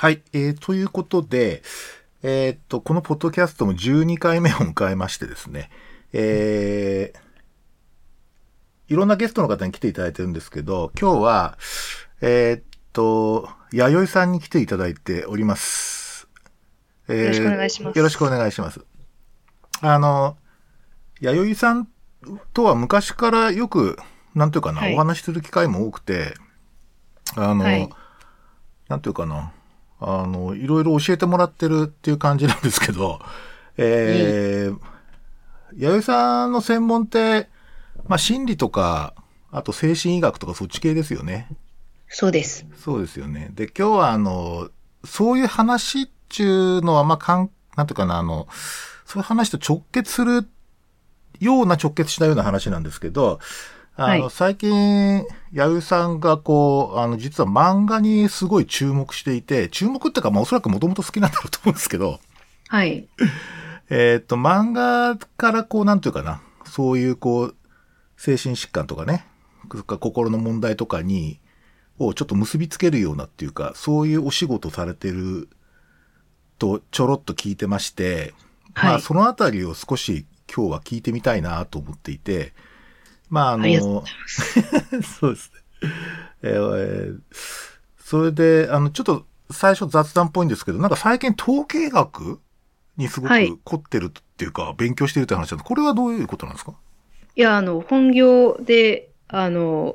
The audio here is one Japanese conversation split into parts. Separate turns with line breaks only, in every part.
はい、えー、ということで、えーっと、このポッドキャストも12回目を迎えましてですね、えー、いろんなゲストの方に来ていただいてるんですけど、今日は、えーっと、弥生さんに来ていただいております。えー
よろしくお願いします
よろしくお願いします。あの、弥生さんとは昔からよく、なんていうかな、
はい
お話しする機会も多くて、あの、
はい
なんていうかな、あの、いろいろ教えてもらってるっていう感じなんですけど、えー、弥生さんの専門って、まあ、心理とか、あと精神医学とかそっち系ですよね。
そうです。
そうですよね。で、今日はあの、そういう話っていうのは、まあ、かん、なんていうかな、あの、そういう話と直結するような直結しないような話なんですけど、あの、
はい
最近、弥生さんがこう、あの、実は漫画にすごい注目していて、注目っていうか、まあ、おそらくもともと好きなんだろうと思うんですけど、
はい。
えっ、と、漫画からこう、なんていうかな、そういうこう、精神疾患とかね、から心の問題とかに、をちょっと結びつけるようなっていうか、そういうお仕事されてるとちょろっと聞いてまして、まあ
はい
そのあたりを少し今日は聞いてみたいなと思っていて、まああの、
あ。
そうですね。えーそれで、あの、ちょっと最初雑談っぽいんですけど、なんか最近統計学にすごく
はい
凝ってるっていうか、勉強してるって話なんですこれはどういうことなんですか？
いや、あの、本業で、あの、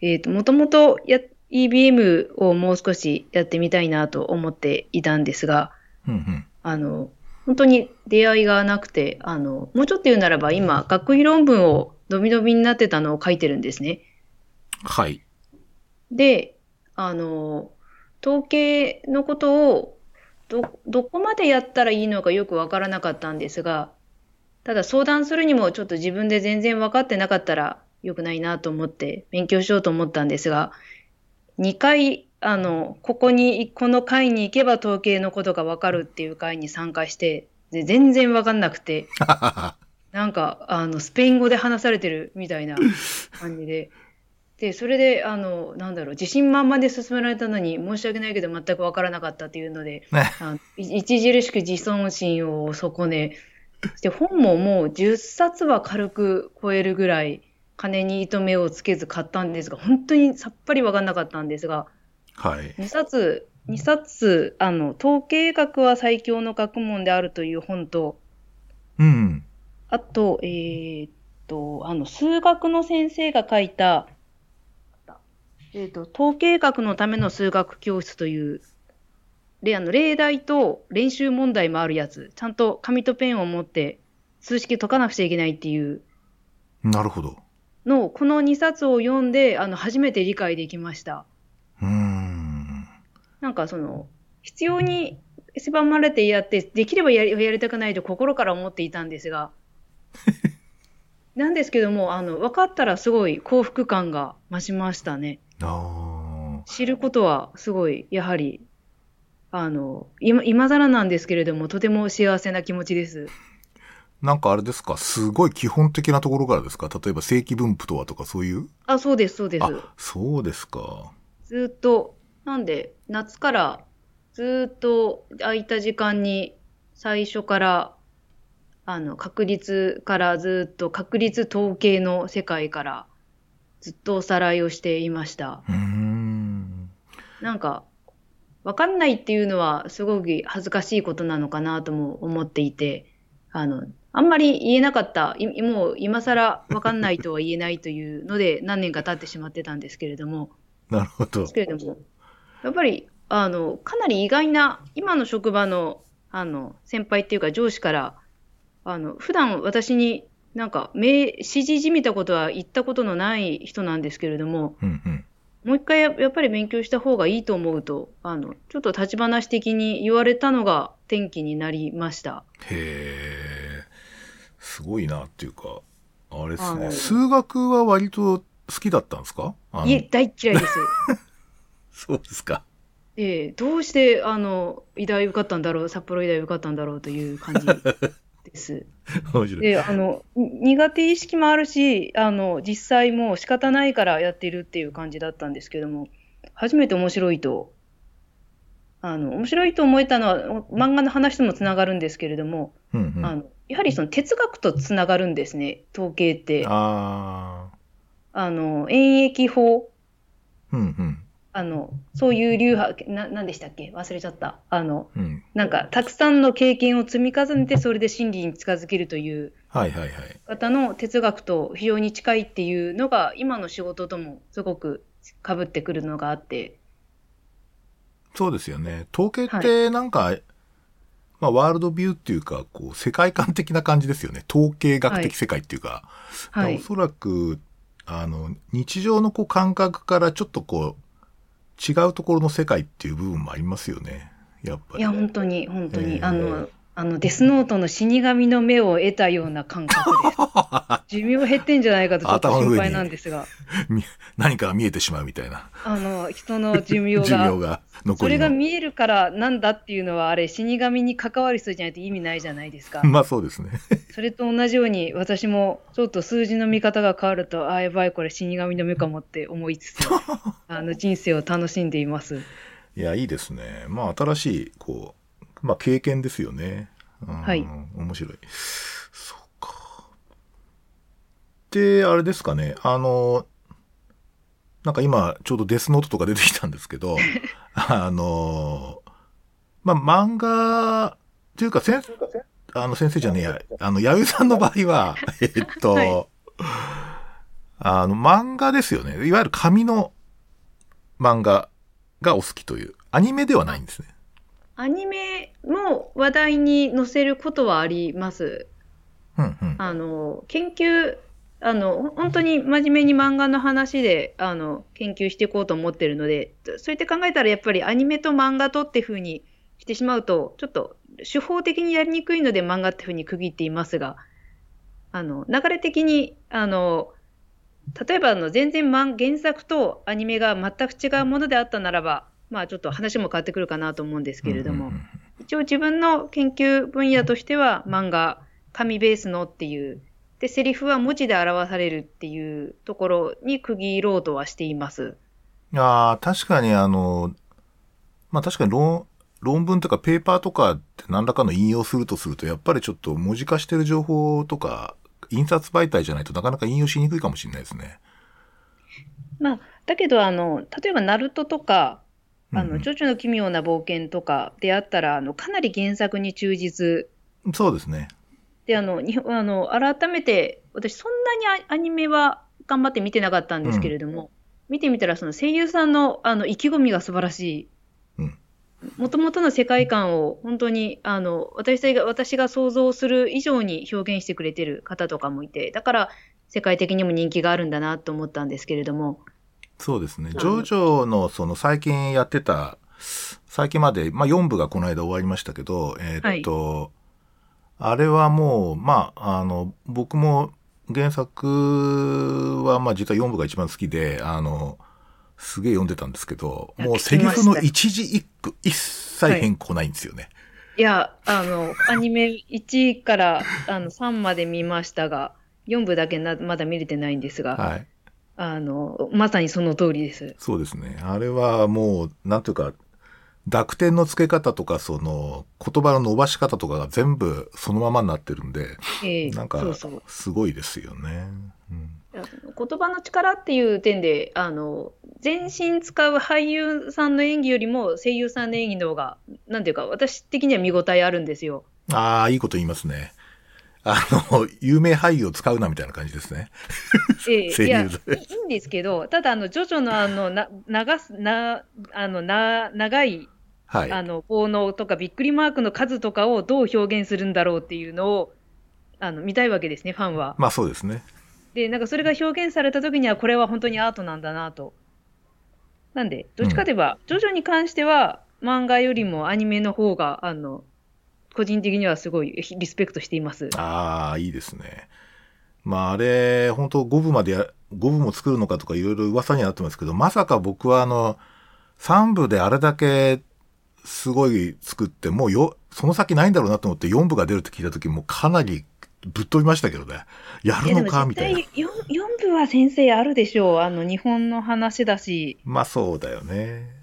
えっ、と、もともとや、EBM をもう少しやってみたいなと思っていたんですが、
うんうん。
あの、本当に出会いがなくて、あの、もうちょっと言うならば、今、学位論文をドビドビになってたのを書いてるんですね。
はい。
で、あの、統計のことをど、どこまでやったらいいのかよくわからなかったんですが、ただ相談するにもちょっと自分で全然分かってなかったら良くないなと思って勉強しようと思ったんですが、2回、あの、ここに、この会に行けば統計のことが分かるっていう会に参加して、で全然分かんなくて、なんか、あの、スペイン語で話されてるみたいな感じで。で、それで、あの、なんだろう、自信満々で進められたのに、申し訳ないけど全くわからなかったっていうので、
ね。
あのい著しく自尊心を損ね、そして本ももう10冊は軽く超えるぐらい、金に糸目をつけず買ったんですが、本当にさっぱりわかんなかったんですが、
はい。
2冊、2冊、あの、統計学は最強の学問であるという本と、
うん。
あと、えーっと、あの、数学の先生が書いた、えーっと、統計学のための数学教室という、で、あの、例題と練習問題もあるやつ、ちゃんと紙とペンを持って数式解かなくちゃいけないっていう
なるほど。
のを、この2冊を読んで、あの、初めて理解できました。
うーん。
なんかその、必要に狭まれてやって、できればやりやりたくないと心から思っていたんですが、なんですけども、あの、分かったらすごい幸福感が増しましたね。
あ
知ることはすごい、やはり、あの、今、今更なんですけれども、とても幸せな気持ちです。
あ。なんかあれですか？すごい基本的なところからですか？例えば正規分布とはとかそういう？
あ、そうです、そうです。
あ、そうですか。
ずーっと、なんで、夏からずーっと空いた時間に最初から、あの、確率からずーっと、確率統計の世界からずっとおさらいをしていました。
ん。
なんか、わかんないっていうのはすごく恥ずかしいことなのかなとも思っていて、あの、あんまり言えなかった、いもう今更わかんないとは言えないというので何年か経ってしまってたんですけれども、
なるほど
です。けれども、やっぱり、あの、かなり意外な、今の職場の、あの、先輩っていうか上司から、あの、普段私になんか、名、指示じみたことは言ったことのない人なんですけれども、
うんうん。
もう一回ややっぱり勉強した方がいいと思うと、あの、ちょっと立ち話的に言われたのが転機になりました。
へえ。すごいなっていうか、あれですね。数学は割と好きだったんですか？
いえ、大嫌いです。
そうですか。
ええどうして、あの、医大受かったんだろう、札幌医大受かったんだろうという感じ です。で、あの、に苦手意識もあるし、あの、実際もう仕方ないからやってるっていう感じだったんですけども、初めて面白いと、あの、面白いと思えたのは、漫画の話ともつながるんですけれども、
うんうん。
あの、やはりその哲学とつながるんですね、統計って。
あ
あの、演疫法、
ー。うんうん。
あの、そういう流派、な、なんでしたっけ？忘れちゃった。あの、
うん。
なんか、たくさんの経験を積み重ねて、それで真理に近づけるという
はいはいはい。
方の哲学と非常に近いっていうのが、今の仕事ともすごく被ってくるのがあって、
そうですよね。統計ってなんか、まあワールドビューっていうか、こう、世界観的な感じですよね。統計学的世界っていうか。
はい
お。そらく、あの、日常のこう感覚からちょっとこう、違うところの世界っていう部分もありますよね。やっぱり。
いや、本当に、本当に、
えー
あの、あの、デスノートの死神の目を得たような感覚です。寿命減ってんじゃないかとちょっと心配なんですが、
み何かが見えてしまうみたいな。
あの、人の寿命
寿
が
命が残
それ
りの。
が見えるからなんだっていうのは、あれ、死神に関わる人じゃないと意味ないじゃないですか。
まあそうですね。
それと同じように、私もちょっと数字の見方が変わると、ああ、やばい、これ死神の目かもって思いつつ、あの人生を楽しんでいます。
いや、いいですね。まあ新しい、こう、まあ経験ですよね。うん
はい
面白い。そうか。で、あれですかね。あの、なんか今、ちょうどデスノートとか出てきたんですけど、あの、まあ漫画、っていうか先生、あの先生じゃねえや、あの、弥生さんの場合は、えっと、
はい
あの、漫画ですよね。いわゆる紙の漫画がお好きという。アニメではないんですね。
アニメも話題に載せることはあります。
うんうん。
あの、研究、あの、ほ本当に真面目に漫画の話で、あの、研究していこうと思ってるので、そうやって考えたらやっぱりアニメと漫画とっていうふうにしてしまうと、ちょっと手法的にやりにくいので漫画っていうふうに区切っていますが、あの、流れ的に、あの、例えばあの全然漫原作とアニメが全く違うものであったならば、まあちょっと話も変わってくるかなと思うんですけれども、
うんうんうん
一応自分の研究分野としては漫画、紙ベースのっていう、で、セリフは文字で表されるっていうところに区切ろうとはしています。
ああ、確かにあの、まあ確かに論、論文とかペーパーとかって何らかの引用するとすると、やっぱりちょっと文字化してる情報とか、印刷媒体じゃないとなかなか引用しにくいかもしれないですね。
まあ、だけど、あの、例えば、ナルトとか、あの、
うんうん
ジョジョの奇妙な冒険とかであったら、あの、かなり原作に忠実
そうですね。
で、あの、にあの改めて、私、そんなにアアニメは頑張って見てなかったんですけれども、見てみたら、その声優さんのあの意気込みが素晴らしい。
うん
もともとの世界観を本当にあの私が私が想像する以上に表現してくれてる方とかもいて、だから世界的にも人気があるんだなと思ったんですけれども、
そうですね。
ん
ジョジョのその最近やってた、最近まで、まあ4部がこの間終わりましたけど、えーっと、あれはもう、まあ、あの、僕も原作は、まあ実は4部が一番好きで、あの、すげえ読んでたんですけど、もうセリフの一字一句一切変更ないんですよね。
いや、あの、アニメ1からあの3まで見ましたが、4部だけなまだ見れてないんですが、
はい。
あの、まさにその通りです。
そうですね。あれはもう、なんていうか、濁点の付け方とか、その、言葉の伸ばし方とかが全部そのままになってるんで、
ええ
なんかすごいですよね。うん
言葉の力っていう点で、あの、全身使う俳優さんの演技よりも声優さんの演技の方が、なんていうか、私的には見応えあるんですよ。
ああ、いいこと言いますね。あの、有名俳優を使うなみたいな感じですね。
ええ
声優
いや、い
で
いいんですけど、ただ、あの、ジョジョのあの、な、長す、な、あの、な、長い、
はい。
あの、効能とかびっくりマークの数とかをどう表現するんだろうっていうのを、あの、見たいわけですね、ファンは。
まあそうですね。
で、なんかそれが表現された時には、これは本当にアートなんだなと。なんで、どっちかといえば、ジョジョに関しては、漫画よりもアニメの方が、あの、個人的にはすごいリスペクトしています。
ああ、いいですね。まああれ、本当5部までや、5部も作るのかとかいろいろ噂にはなってますけど、まさか僕はあの、3部であれだけすごい作って、もうよ、その先ないんだろうなと思って4部が出るって聞いた時もかなりぶっ飛びましたけどね。やるのか？みたいな。
4, 4部は先生あるでしょう。あの、日本の話だし。
まあそうだよね。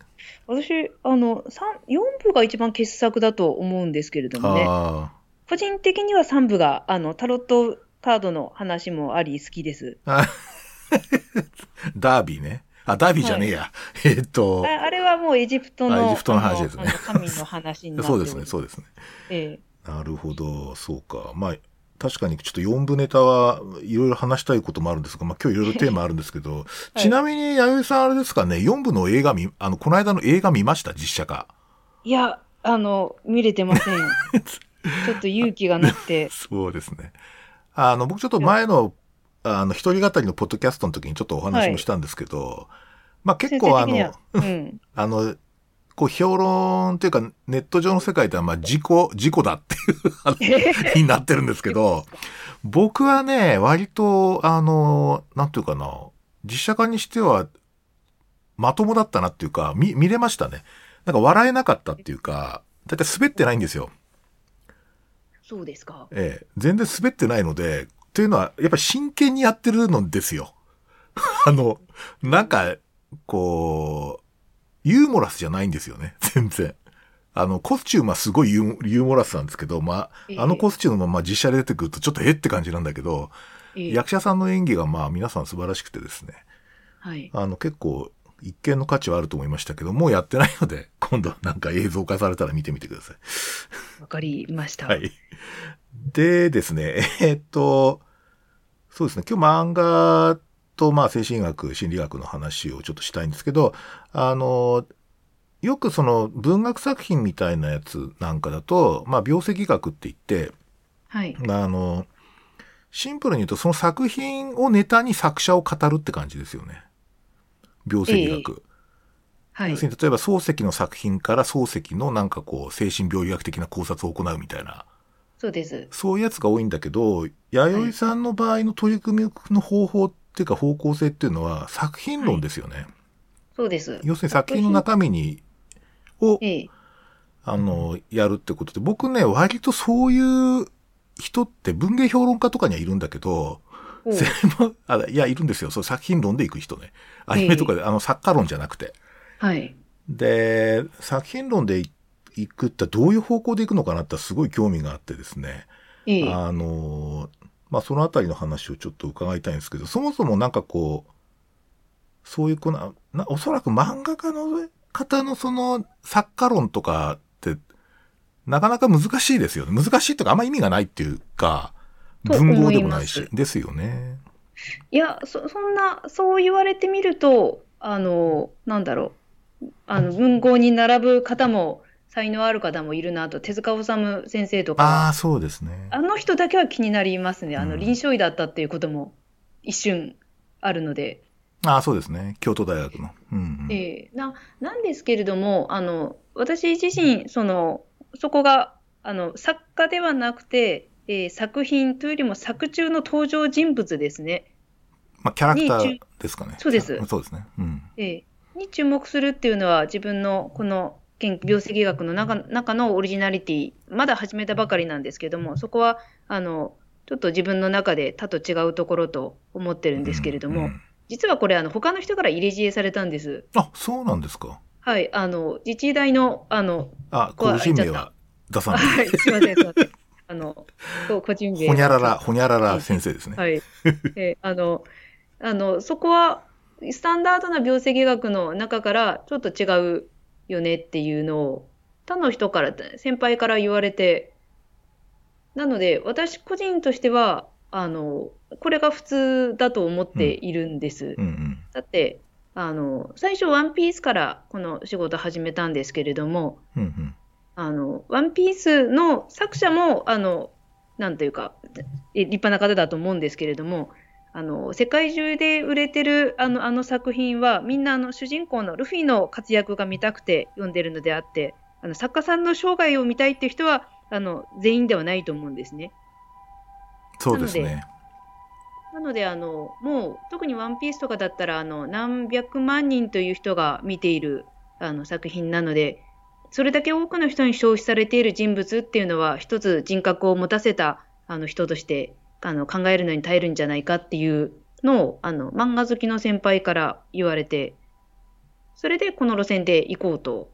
私、あの、三4部が一番傑作だと思うんですけれどもね。
あ
個人的には3部が、あの、タロットカードの話もあり好きです。
あ。ダービーね。あ、ダービーじゃねえや。えーっと、
ああれはもうエジプトの
あエジプトの話ですね
神の話になって
そうですね、そうですね。
ええ
なるほど、そうか。まあ、確かにちょっと4部ネタはいろいろ話したいこともあるんですが、まあ今日いろいろ テーマあるんですけど、ちなみに弥生さんあれですかね、4部の映画見、あの、この間の映画見ました？実写化。
いや、あの、見れてません。ちょっと勇気がなくて。
そうですね。あの、僕ちょっと前の、あの、一人語りのポッドキャストの時にちょっとお話もしたんですけど、まあ結構あの、
うん。
あの、こう評論っていうかネット上の世界ではまあ事故、事故だっていう話になってるんですけど、僕はね、割と、あの、なんていうかな、実写化にしては、まともだったなっていうか、見、見れましたね。なんか笑えなかったっていうか、だいたい滑ってないんですよ。
そうですか。
ええ、全然滑ってないので、というのは、やっぱり真剣にやってるのですよ。あの、なんか、こう、ユーモラスじゃないんですよね、全然。あの、コスチュームはすごいユーユーモラスなんですけど、ま
ええ
あ、あのコスチュームもまあ実写で出てくるとちょっとえって感じなんだけど、
ええ
役者さんの演技がまあ皆さん素晴らしくてですね、
はい。
あの結構一見の価値はあると思いましたけど、もうやってないので、今度なんか映像化されたら見てみてください。
わかりました。
はい。でですね、えーっと、そうですね、今日漫画と、まあ、精神医学、心理学の話をちょっとしたいんですけど、あの、よくその文学作品みたいなやつなんかだと、まあ、病石学って言って、
はい。
まあ、あの、シンプルに言うと、その作品をネタに作者を語るって感じですよね。病石学。
はい
要す。るに、例えば漱石の作品から漱石のなんかこう、精神病理学的な考察を行うみたいな。
そうです。
そういうやつが多いんだけど、弥生さんの場合の取り組みの方法っていうか方向性っていうのは作品論ですよね。
そうです。
要するに作品の中身に、を、
ええ。
あの、やるってことで、僕ね、割とそういう人って文芸評論家とかにはいるんだけど、専門あいや、いるんですよ。そう作品論で行く人ね。アニメとかで、あの、作家論じゃなくて。
はい。
で、作品論で行くってどういう方向で行くのかなってすごい興味があってですね。
ええ。
あの、まあ、そのあたりの話をちょっと伺いたいんですけど、そもそもなんかこう、そういうこの、なおそらく漫画家の方のその作家論とかって、なかなか難しいですよね。難しいとかあんま意味がないっていうか、
と
文豪でもないし
思い。ま
ですよね。
いや、そ、そんな、そう言われてみると、あの、なんだろう。あの、文豪に並ぶ方も、才能ある方もいるなと、手塚治虫先生とかは
ああ、そうですね。
あの人だけは気になりますね。あの、
うん
臨床医だったっていうことも一瞬あるので。
ああ、そうですね。京都大学の。うん、うん。
ええな、なんですけれども、あの、私自身、その、そこが、あの、作家ではなくて、えー作品というよりも作中の登場人物ですね。
まあ、キャラクター
に
ですかね。
そうです
そうですね。うん。
ええに注目するっていうのは自分のこの研病石学の中中のオリジナリティ、まだ始めたばかりなんですけども、そこは、あの、ちょっと自分の中で他と違うところと思ってるんですけれども、
うんうん
実はこれ、あの、他の人から入れ知恵されたんです。
あ、そうなんですか。
はい、あの、自治大の、あの、
あ、個人名は出さない。
はい、すいません、すいません。あの、個人名。
ほにゃらら、ほにゃらら先生ですね。
はい。えーあの、あの、そこは、スタンダードな病石学の中からちょっと違うよねっていうのを、他の人から、先輩から言われて、なので、私個人としては、あの、これが普通だと思っているんです。
うんうん。
だって、あの、最初ワンピースからこの仕事始めたんですけれども、
うんうん。
あの、ワンピースの作者も、あの、なんというか、え立派な方だと思うんですけれども、あの、世界中で売れてるあの、あの作品は、みんなあの、主人公のルフィの活躍が見たくて読んでるのであって、あの、作家さんの生涯を見たいっていう人は、あの、全員ではないと思うんですね。
そうですね。
なので、あの、もう、特にワンピースとかだったら、あの、何百万人という人が見ている、あの、作品なので、それだけ多くの人に消費されている人物っていうのは、一つ人格を持たせた、あの、人として、あの、考えるのに耐えるんじゃないかっていうのを、あの、漫画好きの先輩から言われて、それでこの路線で行こうと、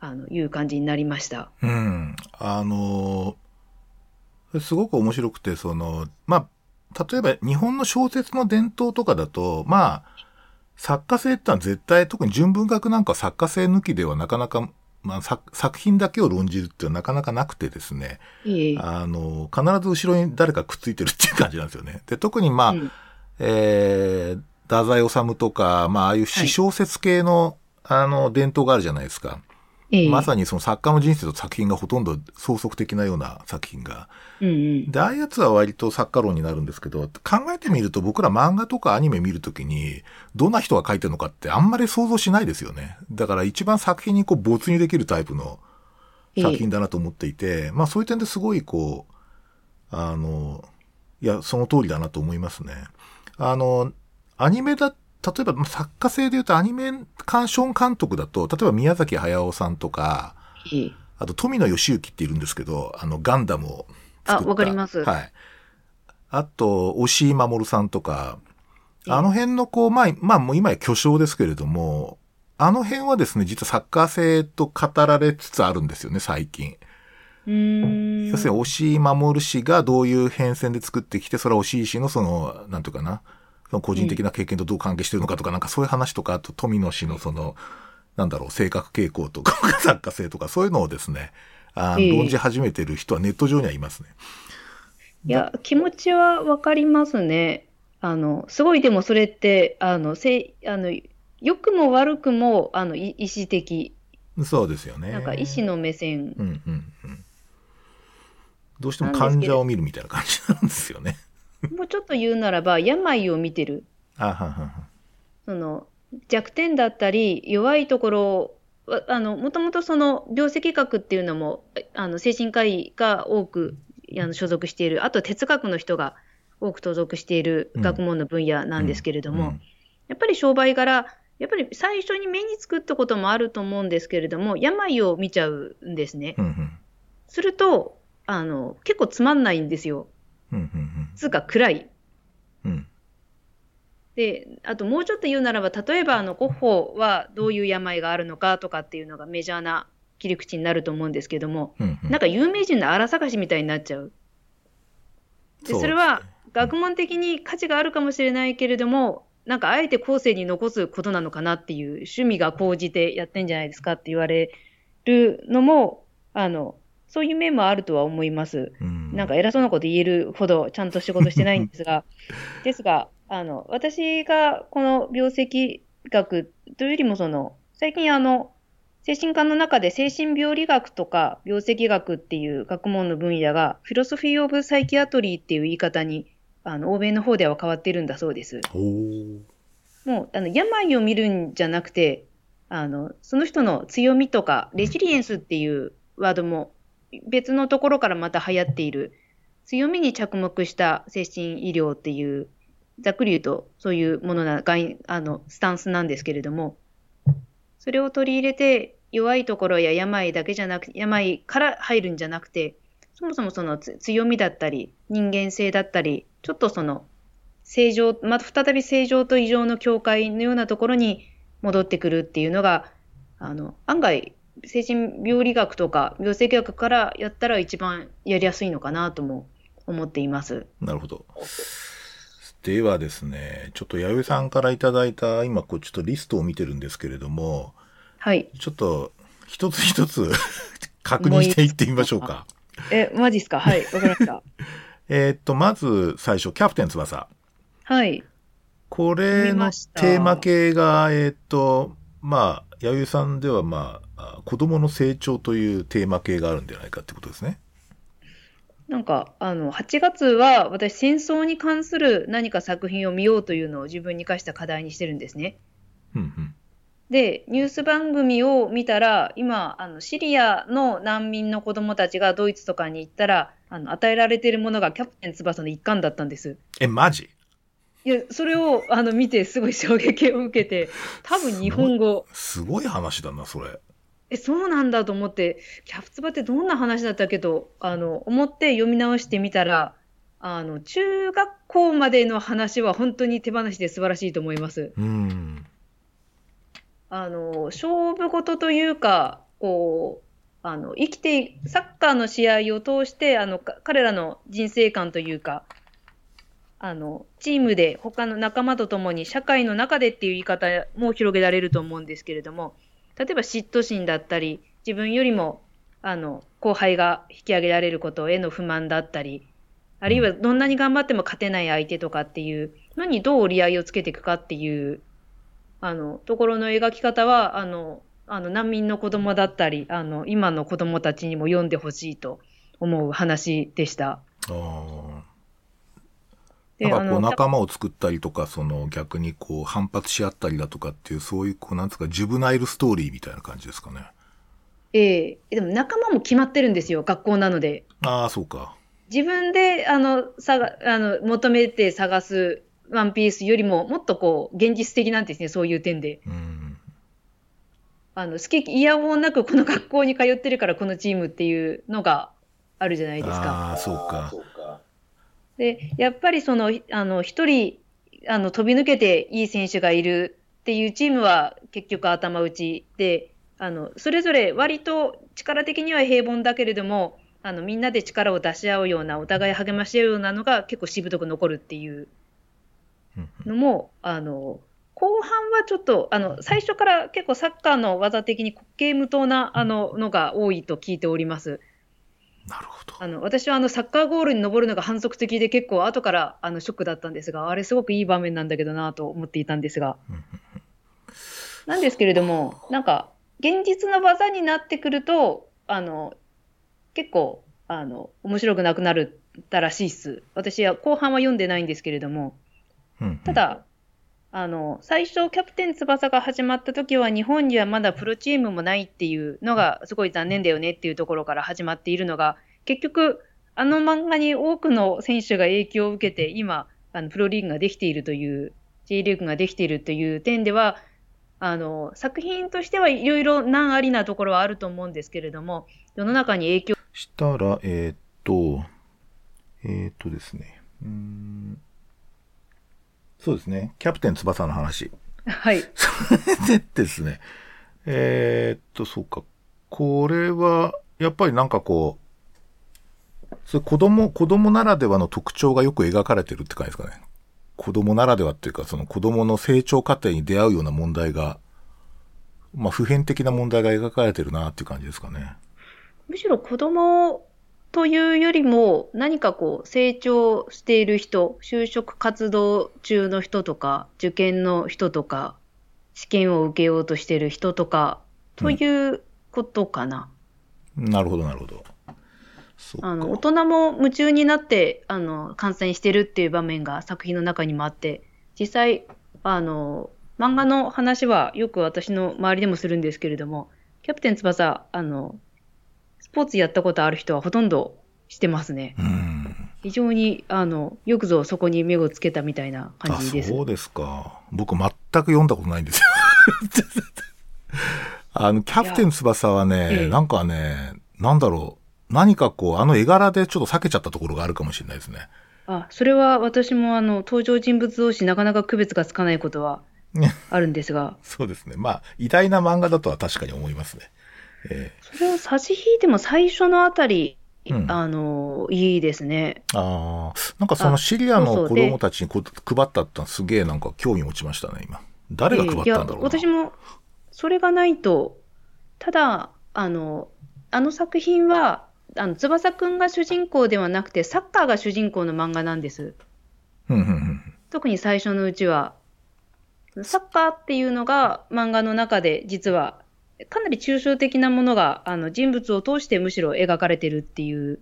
あの、いう感じになりました。
うん。あのすごく面白くて、その、まあ、例えば日本の小説の伝統とかだと、まあ、作家性ってのは絶対、特に純文学なんか作家性抜きではなかなか、まあ、作作品だけを論じるっていうのはなかなかなくてですね、
ええ
あの、必ず後ろに誰かくっついてるっていう感じなんですよね。で、特にまあ、
うん
えー、太宰治とか、まあ、ああいう詩小説系の、あの、伝統があるじゃないですか。
ええ
まさにその作家の人生と作品がほとんど相続的なような作品が。
うんうん。
で、ああいうやつは割と作家論になるんですけど、考えてみると僕ら漫画とかアニメ見るときに、どんな人が書いてるのかってあんまり想像しないですよね。だから一番作品にこう没入できるタイプの作品だなと思っていて、まあそういう点ですごいこう、あの、いや、その通りだなと思いますね。あの、アニメだ、例えばまあ作家性で言うとアニメ鑑賞監督だと、例えば宮崎駿さんとか、
ええ
あと富野義行っているんですけど、あのガンダムを作った。
あわかります
はい。あと、押井守さんとか、
ええ
あの辺のこう、まあ、まあもう今や巨匠ですけれども、あの辺はですね、実はサッカー性と語られつつあるんですよね、最近。
うーん。
要するに、押井守氏がどういう変遷で作ってきて、それは押井氏のその、なんていうかな、個人的な経験とどう関係してるのかとか、なんかそういう話とか、あと富野氏のその、なんだろう、性格傾向とか、作家性とか、そういうのをですね、あ
ええ
論じ始めてる人はネット上にはいますね。
いや、気持ちはわかりますね。あの、すごいでもそれって、あの、せい、あの、良くも悪くも、あの、い意思的、
そうですよね。
なんか意思の目線
うんうんうん。どうしても患者を見るみたいな感じなんですよね。
もうちょっと言うならば、病を見てる。
あははは。
その弱点だったり弱いところをわあのもともとその病跡学っていうのもあの精神科医が多くあの所属しているあと哲学の人が多く所属している学問の分野なんですけれども、
うん
やっぱり商売柄やっぱり最初に目につくってこともあると思うんですけれども病を見ちゃうんですね。
うんうん
するとあの結構つまんないんですよ。
うんうん
つうか暗い。
うんうん
で、あともうちょっと言うならば、例えばあのゴッホはどういう病があるのかとかっていうのがメジャーな切り口になると思うんですけども、
うんうん
なんか有名人の荒探しみたいになっちゃう。で、それは学問的に価値があるかもしれないけれども、なんかあえて後世に残すことなのかなっていう趣味が高じてやってんじゃないですかって言われるのも、あの、そういう面もあるとは思います。
うん
なんか偉そうなこと言えるほどちゃんと仕事してないんですが、ですが、あの、私がこの病跡学というよりもその、最近あの、精神科の中で精神病理学とか病跡学っていう学問の分野が、フィロソフィー・オブ・サイキアトリーっていう言い方に、あの、欧米の方では変わってるんだそうです。もう、あの、病を見るんじゃなくて、あの、その人の強みとか、レジリエンスっていうワードも別のところからまた流行っている、強みに着目した精神医療っていう、ざっくり言うとそういうものな、概あの、スタンスなんですけれども、それを取り入れて、弱いところや病だけじゃなく病から入るんじゃなくて、そもそもその強みだったり、人間性だったり、ちょっとその正常、また再び正常と異常の境界のようなところに戻ってくるっていうのが、あの、案外、精神病理学とか病生学からやったら一番やりやすいのかなとも思っています。
なるほど。ではですね、ちょっと弥生さんからいただいた、今こうちょっとリストを見てるんですけれども、
はい。
ちょっと一つ一つ 確認していってみましょうか。
え、マジっすか？はい、わかりました。
えーっと、まず最初、キャプテン翼。
はい。
これのテーマ系が、えーっと、まあ、弥生さんではまあ、あ子供の成長というテーマ系があるんじゃないかってことですね。
なんか、あの、8月は私戦争に関する何か作品を見ようというのを自分に課した課題にしてるんですね。
うんうん。
で、ニュース番組を見たら、今、あの、シリアの難民の子供たちがドイツとかに行ったら、あの、与えられているものがキャプテン翼の一環だったんです。
え、マジ？
いや、それを、あの、見てすごい衝撃を受けて、多分日本語、
すごい話だな、それ。
え、そうなんだと思って、キャプツバってどんな話だったっけと、あの、思って読み直してみたら、あの、中学校までの話は本当に手放しで素晴らしいと思います。
うん。
あの、勝負事というか、こう、あの、生きて、サッカーの試合を通して、あの、彼らの人生観というか、あの、チームで他の仲間と共に社会の中でっていう言い方も広げられると思うんですけれども、例えば嫉妬心だったり、自分よりも、あの、後輩が引き上げられることへの不満だったり、あるいはどんなに頑張っても勝てない相手とかっていうのにどう折り合いをつけていくかっていう、あの、ところの描き方は、あの、あの難民の子供だったり、あの今の子供たちにも読んでほしいと思う話でした。あ
なんかこう仲間を作ったりとか、その逆にこう反発し合ったりだとかっていう、そういうこうなんですか、ジュブナイルストーリーみたいな感じですかね。
ええー、でも仲間も決まってるんですよ、学校なので。
ああ、そうか。
自分で、あの、さが、あの、求めて探すワンピースよりも、もっとこう、現実的なんですね、そういう点で。うんあの、好き嫌おなくこの学校に通ってるからこのチームっていうのがあるじゃないですか。
ああ、そうか。
で、やっぱりその、あの、一人、あの、飛び抜けていい選手がいるっていうチームは結局頭打ちで、あの、それぞれ割と力的には平凡だけれども、あの、みんなで力を出し合うような、お互い励まし合うようなのが結構しぶとく残るっていうのも、あの、後半はちょっと、あの、最初から結構サッカーの技的に滑稽無糖な、あの、のが多いと聞いております。
なるほど。
あの、私はあの、サッカーゴールに登るのが反則的で結構後から、あの、ショックだったんですが、あれすごくいい場面なんだけどなと思っていたんですが。なんですけれども、なんか、現実の技になってくると、あの、結構、あの、面白くなくなるたらしいっす。私は後半は読んでないんですけれども、ただ、あの、最初、キャプテン翼が始まった時は、日本にはまだプロチームもないっていうのが、すごい残念だよねっていうところから始まっているのが、結局、あの漫画に多くの選手が影響を受けて、今、あのプロリーグができているという、J リーグができているという点では、あの、作品としてはいろいろ難ありなところはあると思うんですけれども、世の中に影響
したら、えー、っと、えー、っとですね、うん。そうですね。キャプテン翼の話。
はい。
それでですね、えー、っと、そうか。これは、やっぱりなんかこう、それ子供、子供ならではの特徴がよく描かれてるって感じですかね。子供ならではっていうか、その子供の成長過程に出会うような問題が、まあ普遍的な問題が描かれてるなっていう感じですかね。
むしろ子供というよりも、何かこう、成長している人、就職活動中の人とか、受験の人とか、試験を受けようとしている人とか、ということかな。
うん、なるほど、なるほど。
あの、大人も夢中になって、あの、観戦してるっていう場面が作品の中にもあって、実際、あの、漫画の話はよく私の周りでもするんですけれども、キャプテン翼、あの、スポーツやったことある人はほとんどしてますね。非常に、あの、よくぞそこに目をつけたみたいな感じです。
そうですか。僕全く読んだことないんですよ。あの、キャプテン翼はね、ええ、なんかね、なんだろう。何かこう、あの絵柄でちょっと避けちゃったところがあるかもしれないですね。
あ、それは私もあの、登場人物同士なかなか区別がつかないことはあるんですが。
そうですね。まあ、偉大な漫画だとは確かに思いますね。
えー、それを差し引いても最初のあたり、うん、あの、いいですね。
ああ、なんかそのシリアの子供たちにこ配ったってすげえなんか興味持ちましたね、今。誰が配ったんだろうな、えー、
私も、それがないと、ただ、あの、あの作品は、あの翼くんが主人公ではなくて、サッカーが主人公の漫画なんです。特に最初のうちは。サッカーっていうのが漫画の中で実はかなり抽象的なものが、あの、人物を通してむしろ描かれてるっていう、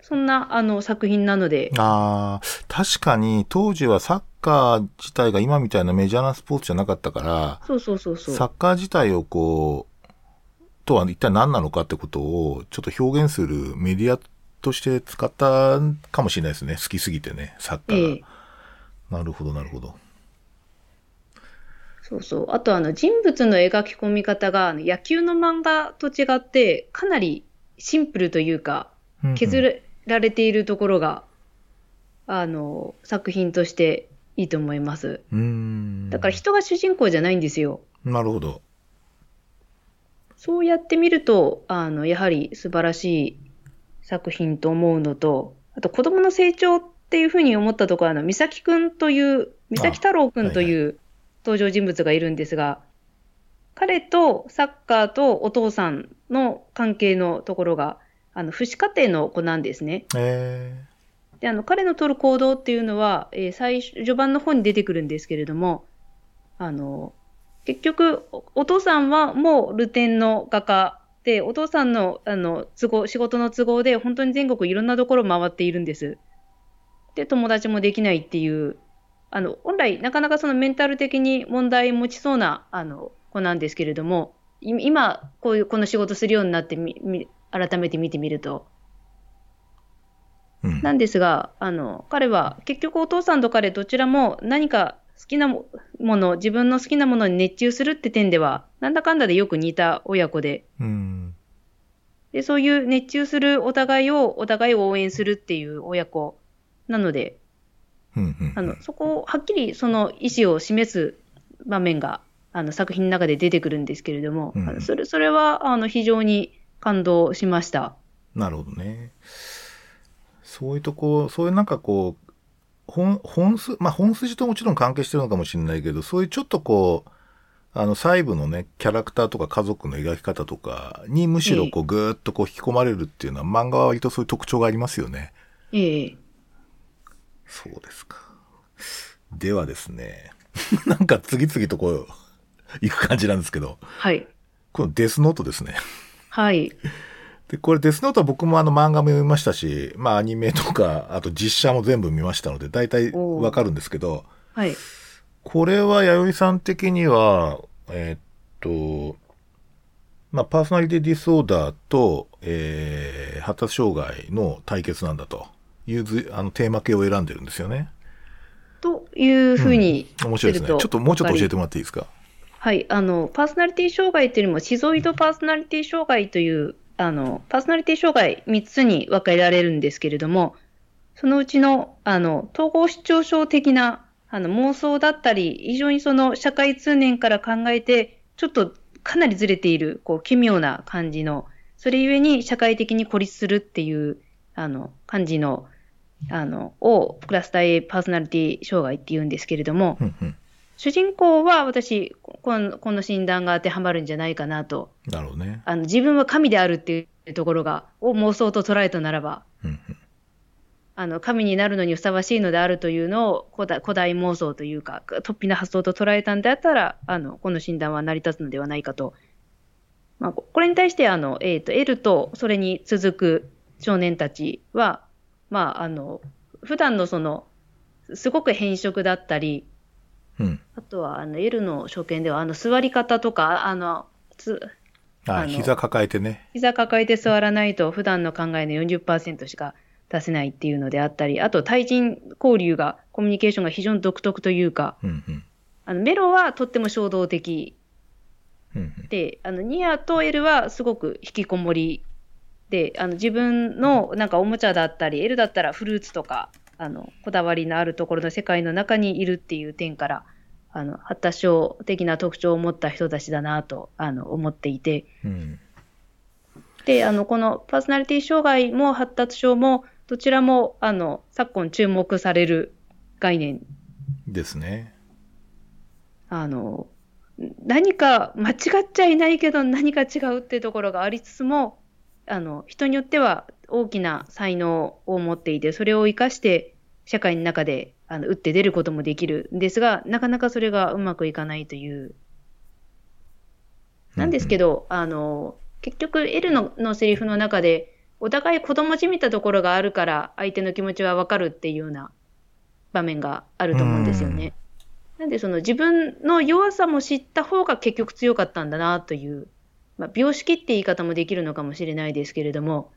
そんな、あの、作品なので。
ああ、確かに、当時はサッカー自体が今みたいなメジャーなスポーツじゃなかったから、
そうそうそうそう。
サッカー自体をこう、とは一体何なのかってことを、ちょっと表現するメディアとして使ったかもしれないですね。好きすぎてね、サッカーが。ええ、なるほど、なるほど。
そうそう。あと、あの、人物の描き込み方が、野球の漫画と違って、かなりシンプルというか、削られているところが、あの、作品としていいと思います。
うーん。
だから人が主人公じゃないんですよ。
なるほど。
そうやってみると、あの、やはり素晴らしい作品と思うのと、あと子供の成長っていうふうに思ったところ、あの、美咲くんという、美咲太郎くんという登場人物がいるんですが、彼とサッカーとお父さんの関係のところが、あの、父子家庭の子なんですね。
え
で、あの、彼の取る行動っていうのは、えー最初、序盤の方に出てくるんですけれども、あの、結局、おお父さんはもうルテンの画家で、お父さんの、あの、都合、仕事の都合で、本当に全国いろんなところを回っているんです。で、友達もできないっていう、あの、本来、なかなかそのメンタル的に問題持ちそうな、あの、子なんですけれども、い今、こういう、この仕事するようになってみ、み改めて見てみると、
ーうん。
なんですが、あの、彼は結局お父さんと彼どちらも何か好きなももの、自分の好きなものに熱中するって点では、なんだかんだでよく似た親子で、
うん。
で、そういう熱中するお互いを、お互いを応援するっていう親子なので、あの、そこをはっきりその意思を示す場面が、あの、作品の中で出てくるんですけれども、
うん
あのそれ、それは、あの、非常に感動しました。
なるほどね。そういうとこ、そういうなんかこう、本、本筋、まあ本筋ともちろん関係してるのかもしれないけど、そういうちょっとこう、あの細部のね、キャラクターとか家族の描き方とかにむしろこうぐーっとこう引き込まれるっていうのは漫画は割とそういう特徴がありますよね。
ええ
そうですか。ではですね、なんか次々とこう、行く感じなんですけど、
はい。
このデスノートですね。
はい。
で、これデスノートは僕もあの漫画も読みましたし、まあアニメとか、あと実写も全部見ましたので、大体わかるんですけど、
はい。
これは弥生さん的には、えーっと、まあパーソナリティディスオーダーと、えー、発達障害の対決なんだというずあのテーマ系を選んでるんですよね。
というふうに、
面白いですね。ちょっともうちょっと教えてもらっていいですか？
はい、あの、パーソナリティ障害というよりも、シゾイドパーソナリティ障害という、あの、パーソナリティ障害3つに分けられるんですけれども、そのうちの、あの、統合失調症的な、あの、妄想だったり、非常にその社会通念から考えて、ちょっとかなりずれている、こう、奇妙な感じの、それゆえに社会的に孤立するっていう、あの、感じの、あの、をクラスター A パーソナリティ障害って言うんですけれども、
うんうん。
主人公は私この、この診断が当てはまるんじゃないかなと。
なるほどね。
あの自分は神であるっていうところが、を妄想と捉えたならば、
うんうん。
あの神になるのにふさわしいのであるというのを古代古代妄想というか、突飛な発想と捉えたんであったら、あのこの診断は成り立つのではないかと。まあ、ここれに対してあの、えーと、L とそれに続く少年たちは、まあ、あの普段のその、すごく変色だったり、
うん。
あとは、あの、L の証券では、あの、座り方とか、あの、つ
あ、膝抱えてね。
膝抱えて座らないと、普段の考えの40%しか出せないっていうのであったり、あと、対人交流が、コミュニケーションが非常に独特というか、
うんうん。
あの、メロはとっても衝動的
うんうん。
で、あの、ニアと L はすごく引きこもりで、あの、自分のなんかおもちゃだったり、L だったらフルーツとか、あの、こだわりのあるところの世界の中にいるっていう点から、あの、発達症的な特徴を持った人たちだなと、あの、思っていて、
うん。
で、あの、このパーソナリティ障害も発達症も、どちらも、あの、昨今注目される概念
ですね。
あの、何か間違っちゃいないけど何か違うっていうところがありつつも、あの、人によっては大きな才能を持っていて、それを活かして社会の中で、あの、打って出ることもできるんですが、なかなかそれがうまくいかないという。なんですけど、あの、結局 L ののセリフの中で、お互い子供じみたところがあるから相手の気持ちはわかるっていうような場面があると思うんですよね。なんでその自分の弱さも知った方が結局強かったんだなという、まあ、病識って言い方もできるのかもしれないですけれども、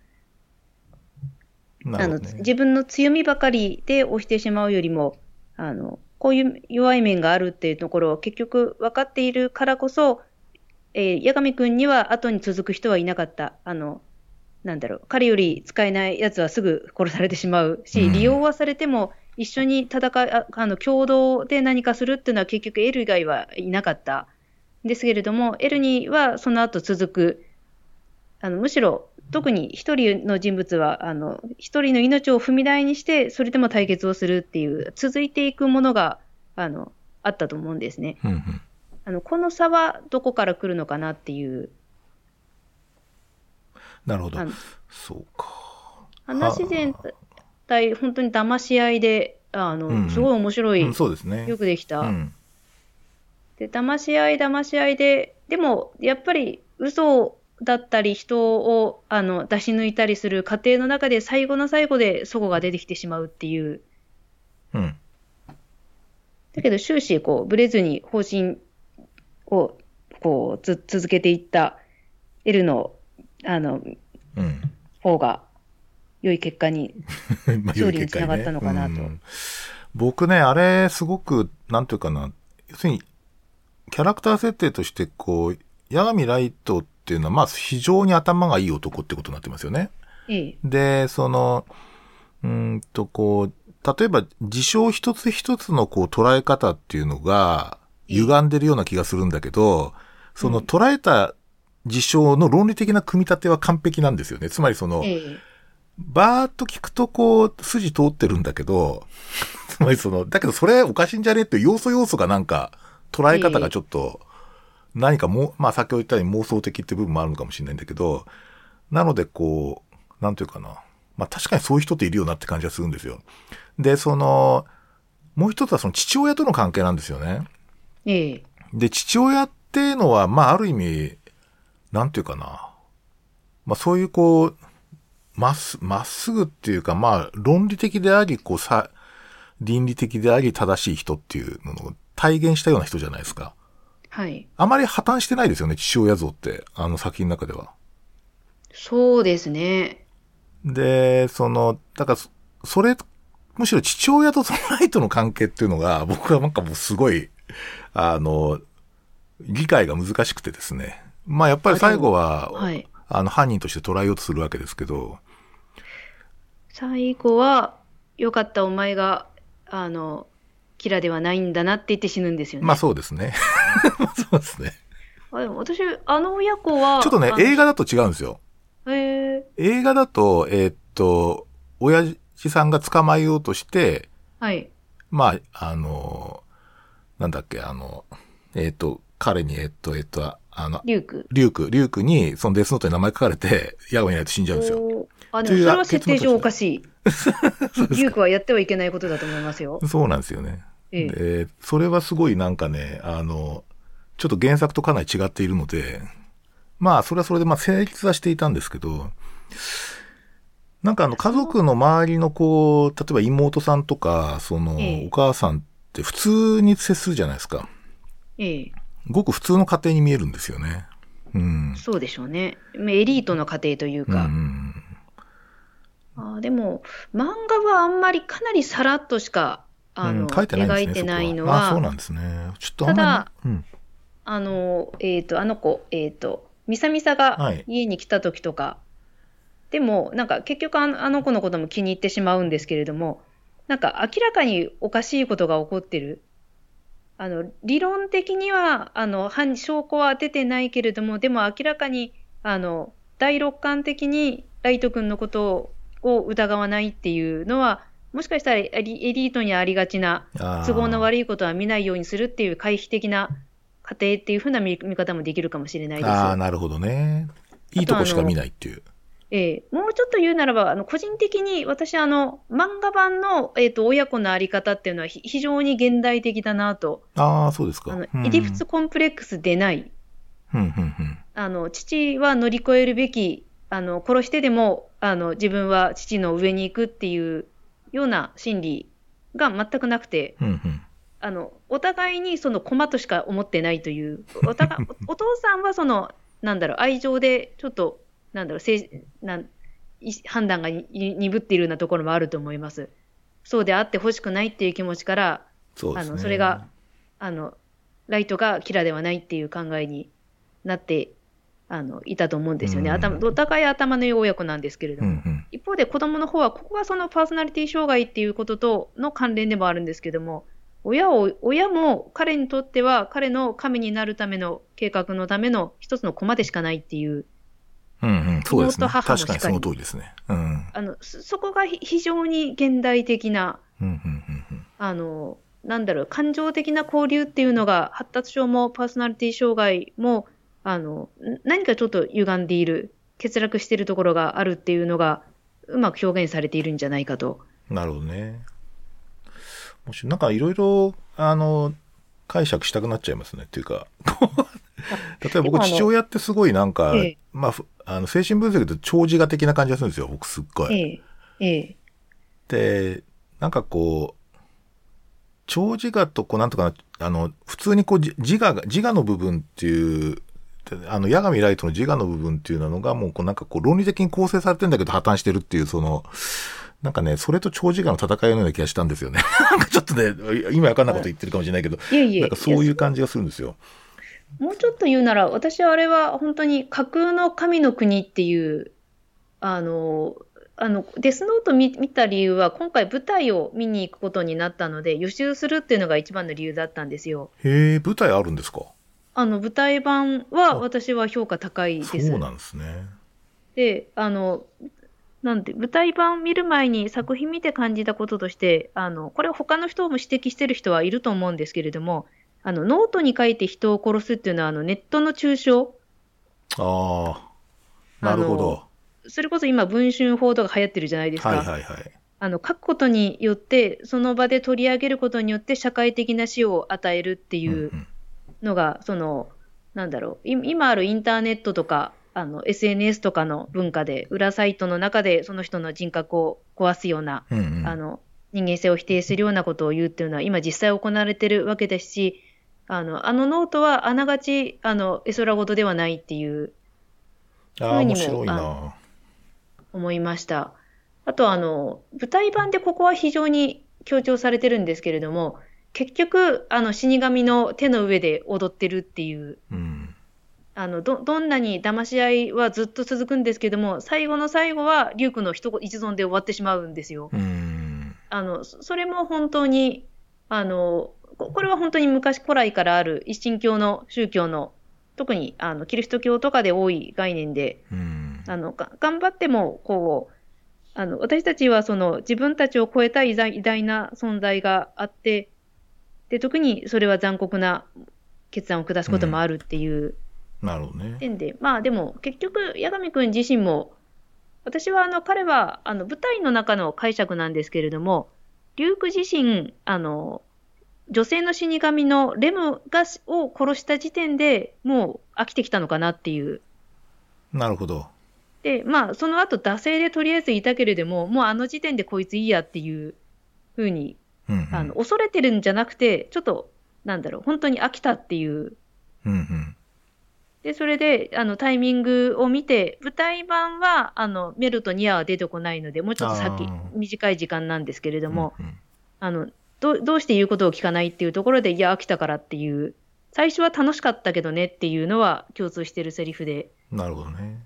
あの。自分の強みばかりで押してしまうよりも、あのこういう弱い面があるっていうところを結局分かっているからこそ、えー、八神君には後に続く人はいなかった。あのなんだろう、彼より使えないやつはすぐ殺されてしまうし、
うん
利用はされても一緒に戦い、ああの共同で何かするっていうのは結局 L 以外はいなかったんですけれども、L にはその後続く、あのむしろ特に一人の人物は、あの一人の命を踏み台にして、それでも対決をするっていう、続いていくものがあのあったと思うんですね。
うんうん
あのこの差はどこから来るのかなっていう。
なるほど。そうか。
話全体、本当に騙し合いで、あの、
うんうん
すごい面白い、
うん、そうですね。
よくできた。
うん。
で、騙し合い、騙し合いで、でも、やっぱり嘘だったり、人をあの出し抜いたりする過程の中で、最後の最後で祖母が出てきてしまうっていう。
うん。
だけど、終始、こう、ブレずに方針を、こう、つ続けていった L の、あの、
うん。
方が、良い結果に
まあ
勝利につながったのかなと
うん僕ね、あれ、すごく、なんていうかな、要するに、キャラクター設定として、こう、八神ライトっていうのは、まあ、非常に頭がいい男ってことになってますよね。
ええ、
で、その、うーんと、こう、例えば、事象一つ一つのこう捉え方っていうのが、歪んでるような気がするんだけど、その捉えた事象の論理的な組み立ては完璧なんですよね。つまりその、
ええ、
バーっと聞くとこう、筋通ってるんだけど、つまりその、だけどそれおかしいんじゃねって要素要素がなんか、捉え方がちょっと、何かもう、まあ先ほど言ったように妄想的って部分もあるのかもしれないんだけど、なのでこう、なんていうかな。まあ確かにそういう人っているよなって感じがするんですよ。で、その、もう一つはその父親との関係なんですよね。
ええ、
で、父親っていうのは、まあ、ある意味、なんていうかな。まあ、そういうこう、まっす、まっすぐっていうか、まあ、論理的であり、こう、さ、倫理的であり、正しい人っていうのを体現したような人じゃないですか。
はい。
あまり破綻してないですよね、父親像って、あの作品の中では。
そうですね。
で、その、だからそ、それ、むしろ父親とそのライトの関係っていうのが、僕はなんかもうすごい、あの、理解が難しくてですね。まあやっぱり最後は、
はい。
あの犯人として捉えようとするわけですけど、
最後は、よかったお前が、あの、キラではないんだなって言って死ぬんですよね。
まあそうですね。そうですね。
あでも私、あの親子は、
ちょっとね、映画だと違うんですよ。
へえ
映画だと、えーっと、親父さんが捕まえようとして、
はい。
まあ、あの、なんだっけ、あの、えーっと、彼に、えーっと、えーっと、あの、
リュウク。
リュウク、リュウクに、そのデスノートに名前書かれて、ヤゴにないと死んじゃうんですよ。
あ、でもそれは設定上おかしい。リュウクはやってはいけないことだと思いますよ。
そうなんですよね。
ええ。
で、それはすごいなんかね、あの、ちょっと原作とかなり違っているので、まあ、それはそれでまあ成立はしていたんですけど、なんかあの家族の周りのこう、例えば妹さんとか、その
ええ
お母さんって普通に接するじゃないですか。
ええ。
ごく普通の家庭に見えるんですよね。うん。
そうでしょうね。まあエリートの家庭という
うんう
か。
ん
あーでも、漫画はあんまりかなりさらっとしか、あの、
うん書いてないんですね。
描いてないの
はあ、そうな
は、
んですね。ちょっとあんまり、うん。
あの、えっと、あの子、えっと、ミサミサ
は
が
い
家に来た時とか、でも、なんか結局あのあの子のことも気に入ってしまうんですけれども、なんか明らかにおかしいことが起こってる。あの、理論的には、あの、犯証拠は出てないけれども、でも明らかに、あの、第六感的にライト君のことを疑わないっていうのは、もしかしたらエリートにありがちな都合の悪いことは見ないようにするっていう回避的な過程っていうふうな見見方もできるかもしれないです。
ああ、なるほどね。いいとこしか見ないっていう。
ええもうちょっと言うならば、あの個人的に私、あの漫画版の、えー、と親子のあり方っていうのはひ非常に現代的だなと、
ああ、そうですか。
あの
うん
イディプスコンプレックスでない、
うん、うん、うん。
あの父は乗り越えるべき、あの殺してでもあの自分は父の上に行くっていうような心理が全くなくて、
うん、うん。
あのお互いにその駒としか思ってないという、お互いお お父さんはその、なんだろう、愛情でちょっと、なんだろう、せいなんい判断がに鈍っているようなところもあると思います。そうであってほしくないっていう気持ちから、
そね。
あのそれがあのライトがキラではないっていう考えになってあのいたと思うんですよね。
うん
頭お互い頭の良い親子なんですけれども、
うん、うん。
一方で子供の方は、ここがそのパーソナリティ障害っていうこととの関連でもあるんですけども、親を、親も彼にとっては彼の神になるための計画のための一つの駒でしかないっていう。
うんうん、そうですね。確かにその通りですね。うん。
あの、そそこがひ非常に現代的な、
うんうんうんうん。
あの、なんだろう、感情的な交流っていうのが、発達症もパーソナリティ障害も、あの、ん何かちょっと歪んでいる、欠落しているところがあるっていうのが、うまく表現されているんじゃないかと。
なるほどね。もし、なんかいろいろ、あの、解釈したくなっちゃいますね。っていうか、例えば僕、父親ってすごいなんか、
ええ
まあふ、あの、精神分析で長寿画的な感じがするんですよ。僕すっごい。
え
で、なんかこう、長自我とこうなんとかな、あの、普通にこうじ自我が、自我の部分っていう、であの、八神ライトの自我の部分っていうのがもうこうなんかこう論理的に構成されてんだけど破綻してるっていうその、なんかね、それと長自我の戦いのような気がしたんですよね。なんかちょっとね、今わかんないこと言ってるかもしれないけど、
いえいえ
なんかそういう感じがするんですよ。
もうちょっと言うなら、私はあれは本当に架空の神の国っていう、あの、あの、デスノート見、見た理由は、今回舞台を見に行くことになったので、予習するっていうのが一番の理由だったんですよ。
へえ、舞台あるんですか？
あの、舞台版は私は評価高いです。
そうなんですね。
で、あの、なんで、舞台版見る前に作品見て感じたこととして、あの、これ他の人も指摘してる人はいると思うんですけれども、あの、ノートに書いて人を殺すっていうのは、あの、ネットの中傷
ああ、なるほど。
それこそ今、文春報道が流行ってるじゃないですか。
はいはいはい。
あの書くことによって、その場で取り上げることによって、社会的な死を与えるっていう
うんうん
のが、その、なんだろう、い今あるインターネットとか、あの SNS とかの文化で、裏サイトの中でその人の人格を壊すような、
うんうん
あの人間性を否定するようなことを言うっていうのは、今実際行われてるわけですし、あのあのノートはあながちあの絵空事ではないっていう
ああ、
ふうにも
面白い
あ
な。
思いました。あとあの、舞台版でここは非常に強調されてるんですけれども、結局、あの死神の手の上で踊ってるっていう、
うん。
あのどどんなに騙し合いはずっと続くんですけども、最後の最後はリュウクの一言一存で終わってしまうんですよ。
うん。
あのそそれも本当にあの、ここれは本当に昔古来からある一神教の宗教の、特にあのキリスト教とかで多い概念で、
うん。
あのが頑張ってもこうあの私たちはその自分たちを超えた偉大な存在があってで特にそれは残酷な決断を下すこともあるっていう
なるほどね。
点で、まあでも結局八神君自身も私はあの彼はあの舞台の中の解釈なんですけれどもリュウク自身あの女性の死神のレムがを殺した時点でもう飽きてきたのかなっていう
なるほど。
で、まあ、その後、惰性でとりあえずいたけれども、もうあの時点でこいついいやっていうふうに、
うんうん。
あの、恐れてるんじゃなくて、ちょっと、なんだろう、本当に飽きたっていう。
うんうん。
で、それで、あの、タイミングを見て、舞台版は、あの、メルとニアは出てこないので、もうちょっと先短い時間なんですけれども、
うんうん
あの、どうどうして言うことを聞かないっていうところで、いや、飽きたからっていう、最初は楽しかったけどねっていうのは共通してるセリフで、
なるほどね。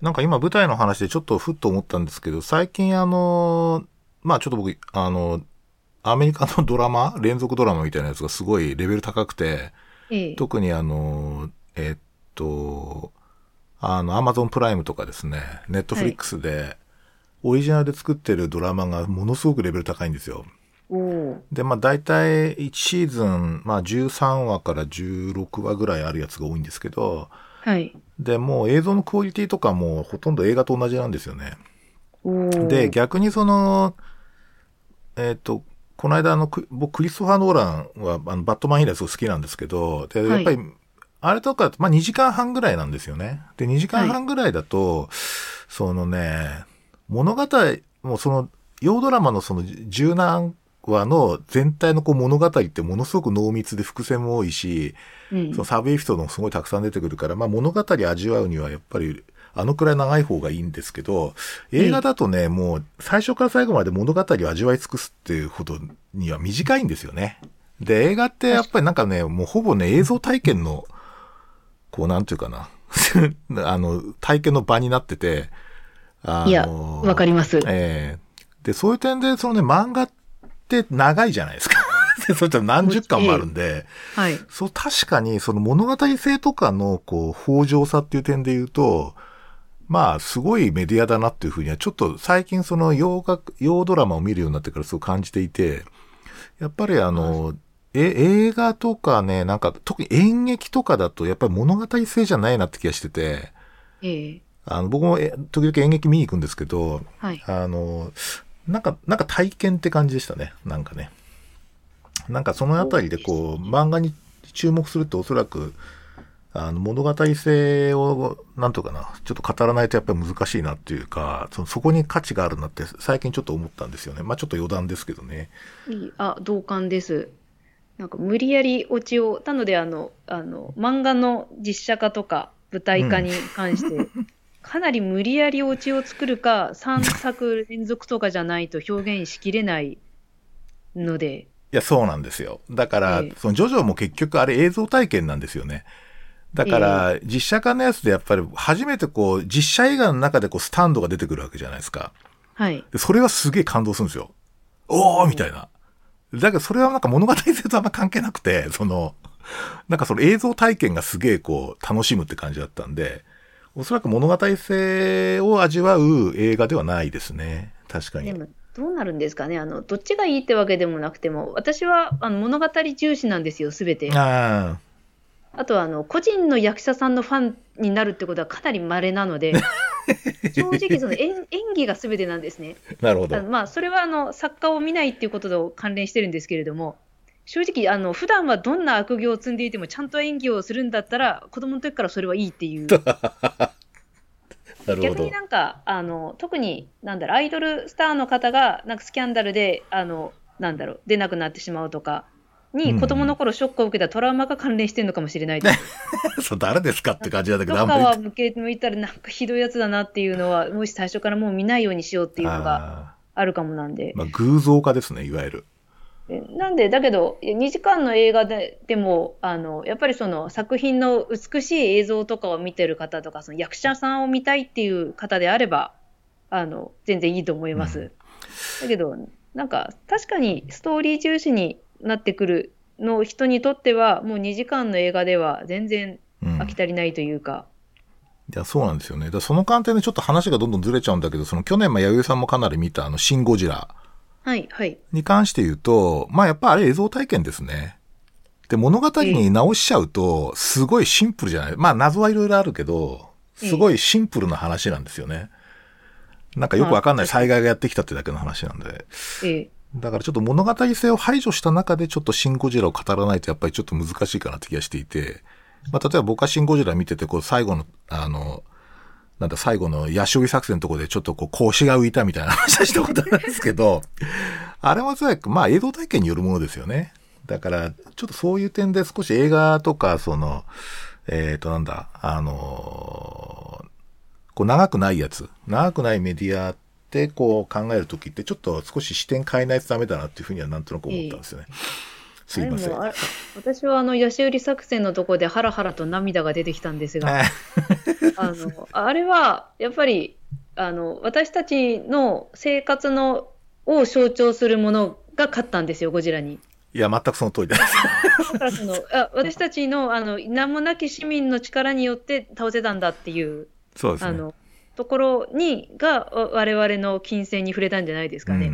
なんか今舞台の話でちょっとふっと思ったんですけど、最近あの、まあちょっと僕、あの、アメリカのドラマ、連続ドラマみたいなやつがすごいレベル高くて、
ええ、
特にあの、えっと、あの、アマゾンプライムとかですね、ネットフリックスで、オリジナルで作ってるドラマがものすごくレベル高いんですよ。で、まあ大体1シーズン、まあ13話から16話ぐらいあるやつが多いんですけど、
はい。
で、もう映像のクオリティとかもほとんど映画と同じなんですよね。で、逆にその、えっ、と、この間あの、く僕、クリストファー・ノーランは、あの、バットマン以来すごい好きなんですけど、で、やっぱり、あれとか、まあ、2時間半ぐらいなんですよね。で、2時間半ぐらいだと、そのね、物語、もうその、洋ドラマのその十何話の全体のこう物語ってものすごく濃密で伏線も多いし、
うん
そのサブエピソードもすごいたくさん出てくるから、まあ物語味わうにはやっぱりあのくらい長い方がいいんですけど、映画だとね、もう最初から最後まで物語を味わい尽くすっていうほどには短いんですよね。で、映画ってやっぱりなんかね、もうほぼね、映像体験の、こうなんていうかな、あの、体験の場になってて、あ
いや、わかります。
ええで、そういう点で、そのね、漫画って長いじゃないですか。でそれって何十巻もあるんで、
はい。
そう、確かに、その物語性とかの、こう、北条さっていう点で言うと、まあ、すごいメディアだなっていうふうには、ちょっと最近その洋楽、洋ドラマを見るようになってからそう感じていて、やっぱりあの、え、映画とかね、なんか、特に演劇とかだと、やっぱり物語性じゃないなって気がしてて、
ええ
あの、僕もえ時々演劇見に行くんですけど、
はい。
あの、なんか、なんか体験って感じでしたね。なんかね。なんかそのあたりでこう、漫画に注目するとおそらく、あの、物語性を、なんとかな、ちょっと語らないとやっぱり難しいなっていうか、そのそこに価値があるなって最近ちょっと思ったんですよね。まあちょっと余談ですけどね。
いいあ、同感です。なんか無理やりオチを、なのであの、あの、漫画の実写化とか舞台化に関して、かなり無理やりオチを作るか、3作連続とかじゃないと表現しきれないので、
いや、そうなんですよ。だから、
ええ
そのジョジョも結局あれ映像体験なんですよね。だから、実写化のやつでやっぱり初めてこう、実写映画の中でこう、スタンドが出てくるわけじゃないですか。
はい。
でそれはすげえ感動するんですよ。おーみたいな。だけどそれはなんか物語性とあんま関係なくて、その、なんかその映像体験がすげえこう楽しむって感じだったんで、おそらく物語性を味わう映画ではないですね。確かに。
でも、どうなるんですかね。あの、どっちがいいってわけでもなくても、私はあの物語重視なんですよ、すべて。
あ
あとは、あの、個人の役者さんのファンになるってことはかなり稀なので、正直その演演技が全てなんですね。
あ、なるほど
まあ、それはあの作家を見ないっていうことと関連してるんですけれども、正直、あの普段はどんな悪行を積んでいても、ちゃんと演技をするんだったら、子供の時からそれはいいっていう、逆に。なんか、あの特に、なんだろう、アイドルスターの方が、なんかスキャンダルで、あのなんだろう、出なくなってしまうとか。
うん
に子供の頃ショックを受けたトラウマが関連してるのかもしれないです。
そう、誰ですかって感じなんだけど、
どっかは向け向いたらなんかひどいやつだなっていうのは、もし最初からもう見ないようにしようっていうのが
あ
あるかもなんで
ー。まあ、偶像化ですね、いわゆる。
えなんで、だけど、2時間の映画ででも、あの、やっぱりその作品の美しい映像とかを見てる方とか、その役者さんを見たいっていう方であれば、あの、全然いいと思います。
うん
だけど、なんか、確かにストーリー重視になってくるの人にとっては、もう2時間の映画では全然
うん。
飽き足りないというか、
いや、そうなんですよね。だその観点でちょっと話がどんどんずれちゃうんだけど、その去年、まあ、弥生さんもかなり見た、あの、シン・ゴジラ
はい、はい。
に関して言うと、まあ、やっぱあれ映像体験ですね。で、物語に直しちゃうと、すごいシンプルじゃない。まあ、謎はいろいろあるけど、すごいシンプルな話なんですよね。なんかよくわかんない災害がやってきたってだけの話なんで。だからちょっと物語性を排除した中でちょっとシン・ゴジラを語らないとやっぱりちょっと難しいかなって気がしていて、まあ例えば僕はシン・ゴジラ見てて、こう最後の、あの、なんだ最後のヤシオギ作戦のところでちょっとこう腰が浮いたみたいな話はしたことあるんですけど、あれもおそらくまあ映像体験によるものですよね。だからちょっとそういう点で少し映画とかその、えっ、となんだ、あのーこう長くないやつ、長くないメディアてこう考えるときってちょっと少し視点変えないとダメだなっていうふうにはなんとなく思ったんですよね。すいません。
私はあの、ヤシ売り作戦のところでハラハラと涙が出てきたんですが、あの、あれは、やっぱり、あの、私たちの生活の、を象徴するものが勝ったんですよ、ゴジラに。
いや、全くその通りです。
だからその、あ私たちの、あの、名もなき市民の力によって倒せたんだっていう、
そうですね。
あの、ところに、が、わ我々の金銭に触れたんじゃないですかね。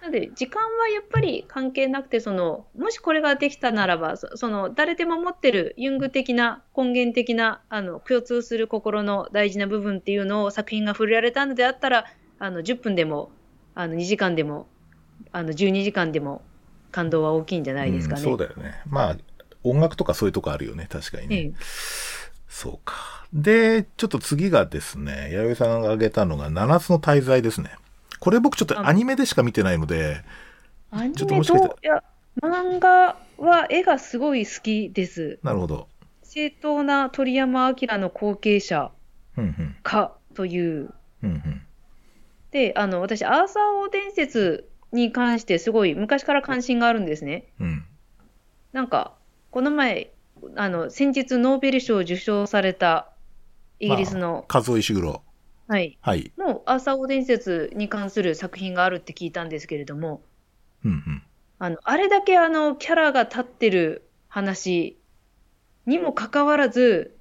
なので、時間はやっぱり関係なくて、その、もしこれができたならば、そその、誰でも持ってるユング的な、根源的な、あの、共通する心の大事な部分っていうのを作品が触れられたのであったら、あの、10分でも、あの、2時間でも、あの、12時間でも、感動は大きいんじゃないですかね。
うんそうだよね。まあ、音楽とかそういうとこあるよね。確かにね。
ええ
そうか。で、ちょっと次がですね、弥生さんが挙げたのが、七つの大罪ですね。これ僕ちょっとアニメでしか見てないので、
アニ
ちょっとしかしたら
と、いや、漫画は絵がすごい好きです。
なるほど。
正当な鳥山明の後継者
うんうん。
かという
うんうん。
で、あの、私、アーサー王伝説に関してすごい昔から関心があるんですね。
うん。
なんか、この前、あの、先日ノーベル賞を受賞されたイギリスの、
和夫石黒。
はい。
はい。
もう、アーサー王伝説に関する作品があるって聞いたんですけれども、
うんうん。
あの、あれだけあの、キャラが立ってる話にもかかわらず、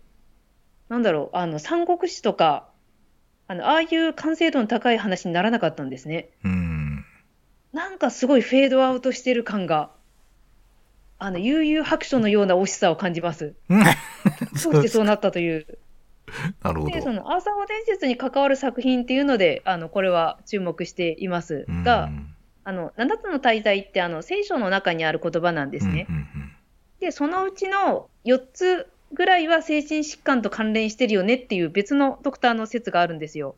なんだろう、あの、三国志とか、あの、ああいう完成度の高い話にならなかったんですね。
うん。
なんかすごいフェードアウトしてる感が、あの、悠々白書のような惜しさを感じます。どう してそうなったという。
なるほ
で、そ
ど。
の、アーサー王伝説に関わる作品っていうので、あの、これは注目しています
うん
が、あの、七つの大罪って、あの、聖書の中にある言葉なんですね。で、そのうちの4つぐらいは精神疾患と関連してるよねっていう別のドクターの説があるんですよ。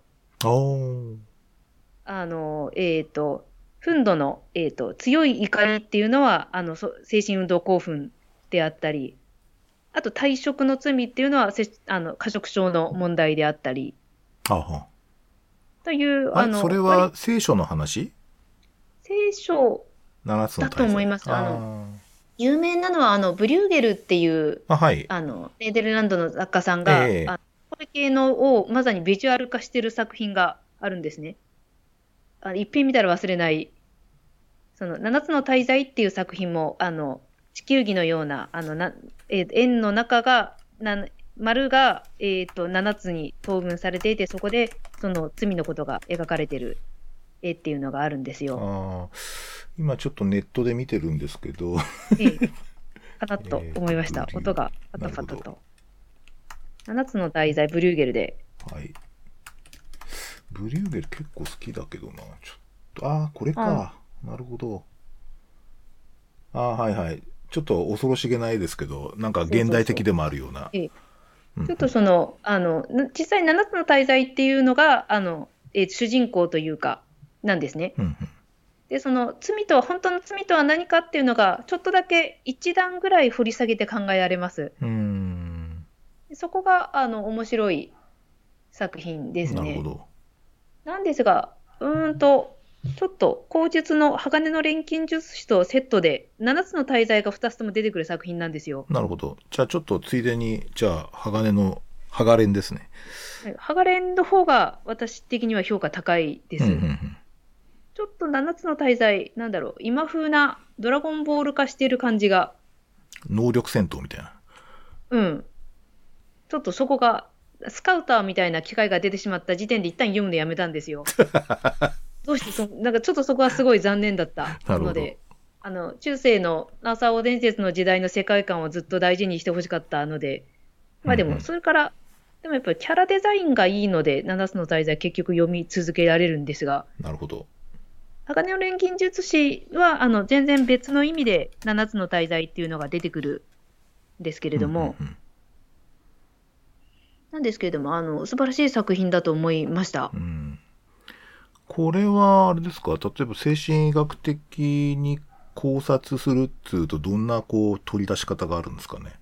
あの、えっ、と、憤怒の、えっ、と、強い怒りっていうのは、あの、そ精神運動興奮であったり、あと退職の罪っていうのは、せあの、過食症の問題であったり、
はあは
という、
あ。
の、
それは聖書の話？
聖書、だと思います。あ
の
有名なのは、あの、ブリューゲルっていう、
あはい。
あの、ネーデルランドの作家さんが、
ええ。
あこれ系のをまさにビジュアル化してる作品があるんですね。あ一品見たら忘れない、その、七つの大罪っていう作品も、あの、地球儀のような、あの、な、えー円の中が、な丸が、えっ、と、七つに等分されていて、そこで、その罪のことが描かれてる絵っていうのがあるんですよ。
今ちょっとネットで見てるんですけど、
ええかなと思いました。
えー
音がパタパタと。七つの大罪、ブリューゲルで。
はい。ブリューゲル結構好きだけどな。ちょっと、ああ、これか。なるほど。ああ、はいはい。ちょっと恐ろしげな絵ですけど、なんか現代的でもあるような。
ええ
うん
ちょっとその、あの、な実際七つの大罪っていうのが、あの、えー主人公というか、なんですね。
うんうん
で、その罪とは、本当の罪とは何かっていうのが、ちょっとだけ一段ぐらい掘り下げて考えられます。
うーん。
でそこが、あの、面白い作品ですね。
なるほど。
なんですが、うーんと、ちょっと、口述の鋼の錬金術師とセットで、7つの大罪が2つとも出てくる作品なんですよ。
なるほど。じゃあちょっとついでに、じゃあ、鋼の、ハガレンですね。
ハガレンの方が私的には評価高いです。
うんうんうん
ちょっと7つの大罪、なんだろう、今風なドラゴンボール化してる感じが、
能力戦闘みたいな。
うん。ちょっとそこが、スカウターみたいな機会が出てしまった時点で一旦読むのやめたんですよ。どうしてそ、なんかちょっとそこはすごい残念だったので、あの、中世のアーサー王伝説の時代の世界観をずっと大事にしてほしかったので、まあでも、
うんうん
それから、でもやっぱりキャラデザインがいいので、7つの大罪結局読み続けられるんですが、
なるほど。
鋼の錬金術師は、あの、全然別の意味で7つの大罪っていうのが出てくるんですけれども、
うんうん
なんですけれども、あの、素晴らしい作品だと思いました
う。んこれは、あれですか？例えば精神医学的に考察するっつうと、どんなこう取り出し方があるんですかね？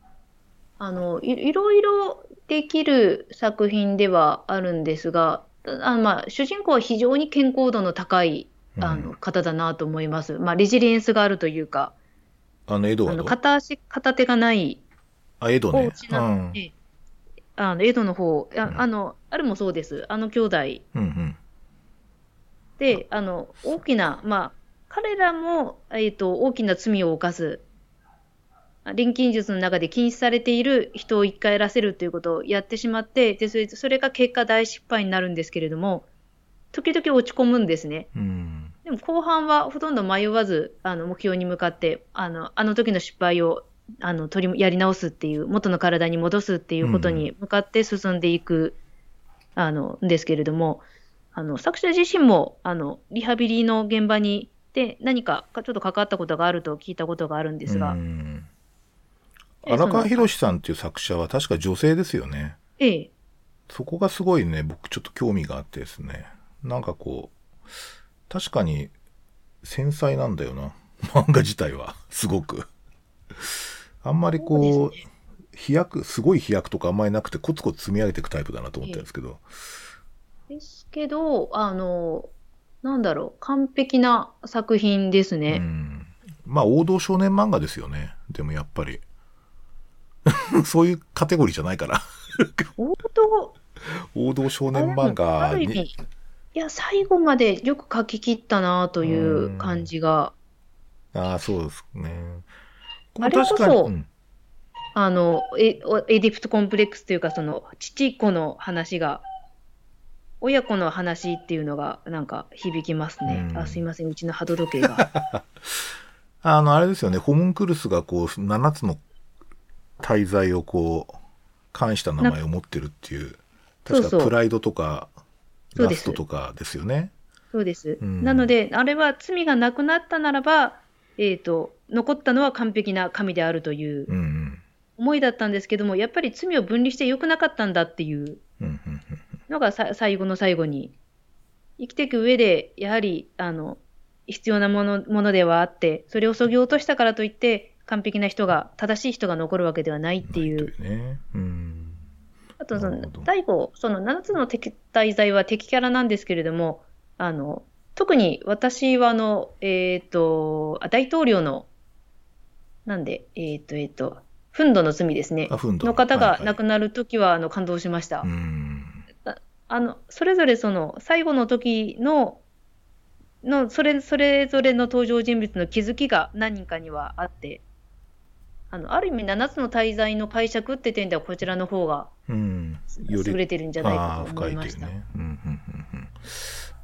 あの、いいろいろできる作品ではあるんですが、あまあ、主人公は非常に健康度の高いあ
うん。
の方だなと思います。まあ、レジリエンスがあるというか、
あの、エドワ
あの
ード
片足、片手がない
あ、エドね。うん。
あの、エドの方、あ
うん。
あの、あれもそうです。あの兄弟
うんうん。
で、あの、大きな、まあ、彼らも、えっと、大きな罪を犯す、錬金術の中で禁止されている人を一回やらせるということをやってしまって、で、それそれが結果大失敗になるんですけれども、時々落ち込むんですね。
うん。
でも後半はほとんど迷わず、あの、目標に向かって、あの、あの時の失敗を、あの、取り、やり直すっていう、元の体に戻すっていうことに向かって進んでいく、あの、んですけれども、あの、作者自身も、あの、リハビリの現場に、で、何か、かちょっと関わったことがあると聞いたことがあるんですが、
荒川博さんっていう作者は確か女性ですよね。
ええ、
そこがすごいね、僕ちょっと興味があってですね。なんかこう、確かに繊細なんだよな。漫画自体は。すごく。あんまりこう、飛躍、すごい飛躍とかあんまりなくてコツコツ積み上げていくタイプだなと思ってるんですけど。
ですけど、あの、なんだろう、完璧な作品です
う
ね。
ん。まあ王道少年漫画ですよね。でもやっぱり。そういうカテゴリーじゃないから。
王道、
王道少年漫
あ
画に。
いや、最後までよく書き切ったなという感じが、
ああ、そうですね。
あれこそ
うん
あの、エエディプトコンプレックスというか、その、父子の話が、親子の話っていうのが、なんか響きますね。
うん
あ、すいません、うちの波動時計が。
あの、あれですよね、ホムンクルスがこう、7つの大罪をこう、冠した名前を持ってるっていう、
そうそう
確かプライドとか、ラ
そうです
ストとかですよね。
そうです。
うん
なので、あれは罪がなくなったならば、えっ、と、残ったのは完璧な神であるという。思いだったんですけども、やっぱり罪を分離して良くなかったんだっていう
うんうんうん
のがさ最後の最後に、生きていく上で、やはり、あの、必要なものものではあって、それをそぎ落としたからといって、完璧な人が、正しい人が残るわけではないってい。
ううね。うん。
あとその第5、その7つの敵対罪は敵キャラなんですけれども、あの、特に私はあの、えっ、と、あ大統領の、なんで、えっ、と、えっ、と、憤怒の罪ですね。
あ、フンド
の方が亡
な
くなるときは、あの、感動しました。
うん。
あの、それぞれその、最後の時の、の、それ、それぞれの登場人物の気づきが何人かにはあって、あの、ある意味7つの大罪の解釈って点ではこちらの方が
うん。
優れてるんじゃない
あ
かと思いました。
ね。うんうんうん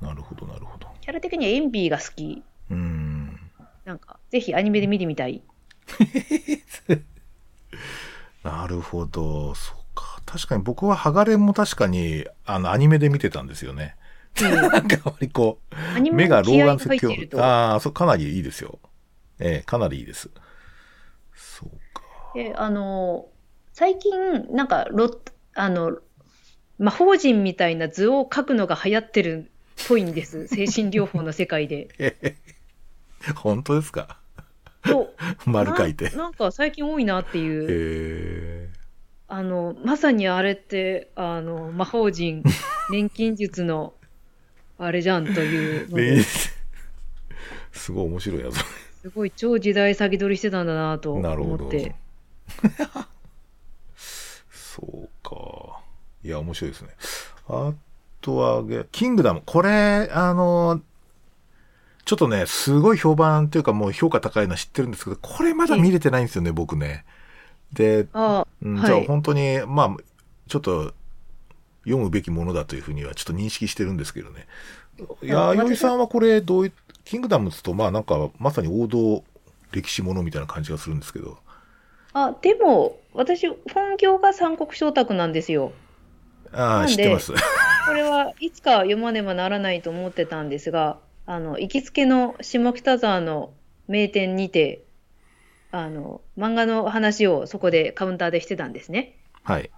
うん。なるほど、なるほど。
キャラ的にはエンビーが好き。
うん。
なんか、ぜひアニメで見てみたい。
なるほど。そ。確かに僕はハガレンも確かに、あの、アニメで見てたんですよね。なんか割こう、目が老眼説教。ああ、そう、かなりいいですよ。ええかなりいいです。そうか。
で、あの、最近、なんか、ロッ、あの、魔法陣みたいな図を描くのが流行ってるっぽいんです。精神療法の世界で。
本当ですか？
と、
丸書いて。
ななんか最近多いなっていう。
へ
あの、まさにあれって、あの、魔法陣、錬金術の、あれじゃんというの
え。
で、
すごい面白いやつ。
すごい超時代先取りしてたんだなと
なるほど
思って。。
そうか。いや、面白いですね。あとは、げキングダム。これ、あの、ちょっとね、すごい評判というかもう評価高いのは知ってるんですけど、これまだ見れてないんですよね、僕ね。で、
あ
うん
はい
じゃあ本当に、まあ、ちょっと、読むべきものだというふうにはちょっと認識してるんですけどね。いや、
あ
弥生さんはこれ、どういう、キングダムズと、まあなんか、まさに王道歴史ものみたいな感じがするんですけど。
あ、でも、私、本業が三国志オタクなんですよ。
ああ、知ってます。
これはいつか読まねばならないと思ってたんですが、あの、行きつけの下北沢の名店にて、あの、漫画の話をそこでカウンターでしてたんですね。
はい。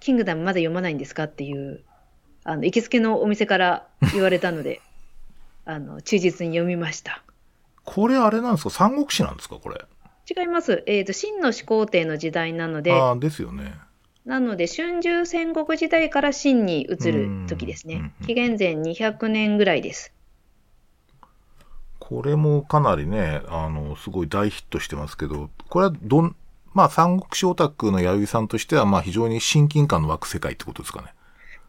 キングダムまだ読まないんですかっていう、あの、行きつけのお店から言われたので、あの、忠実に読みました。
これあれなんですか？三国志なんですかこれ？
違います。えっと、秦の始皇帝の時代なので、
ああ、ですよね。
なので、春秋戦国時代から秦に移る時ですね紀元前200年ぐらいです。
これもかなりね、あの、すごい大ヒットしてますけど、これはどん、まあ三国志オタクの弥生さんとしては、まあ非常に親近感の湧く世界ってことですかね。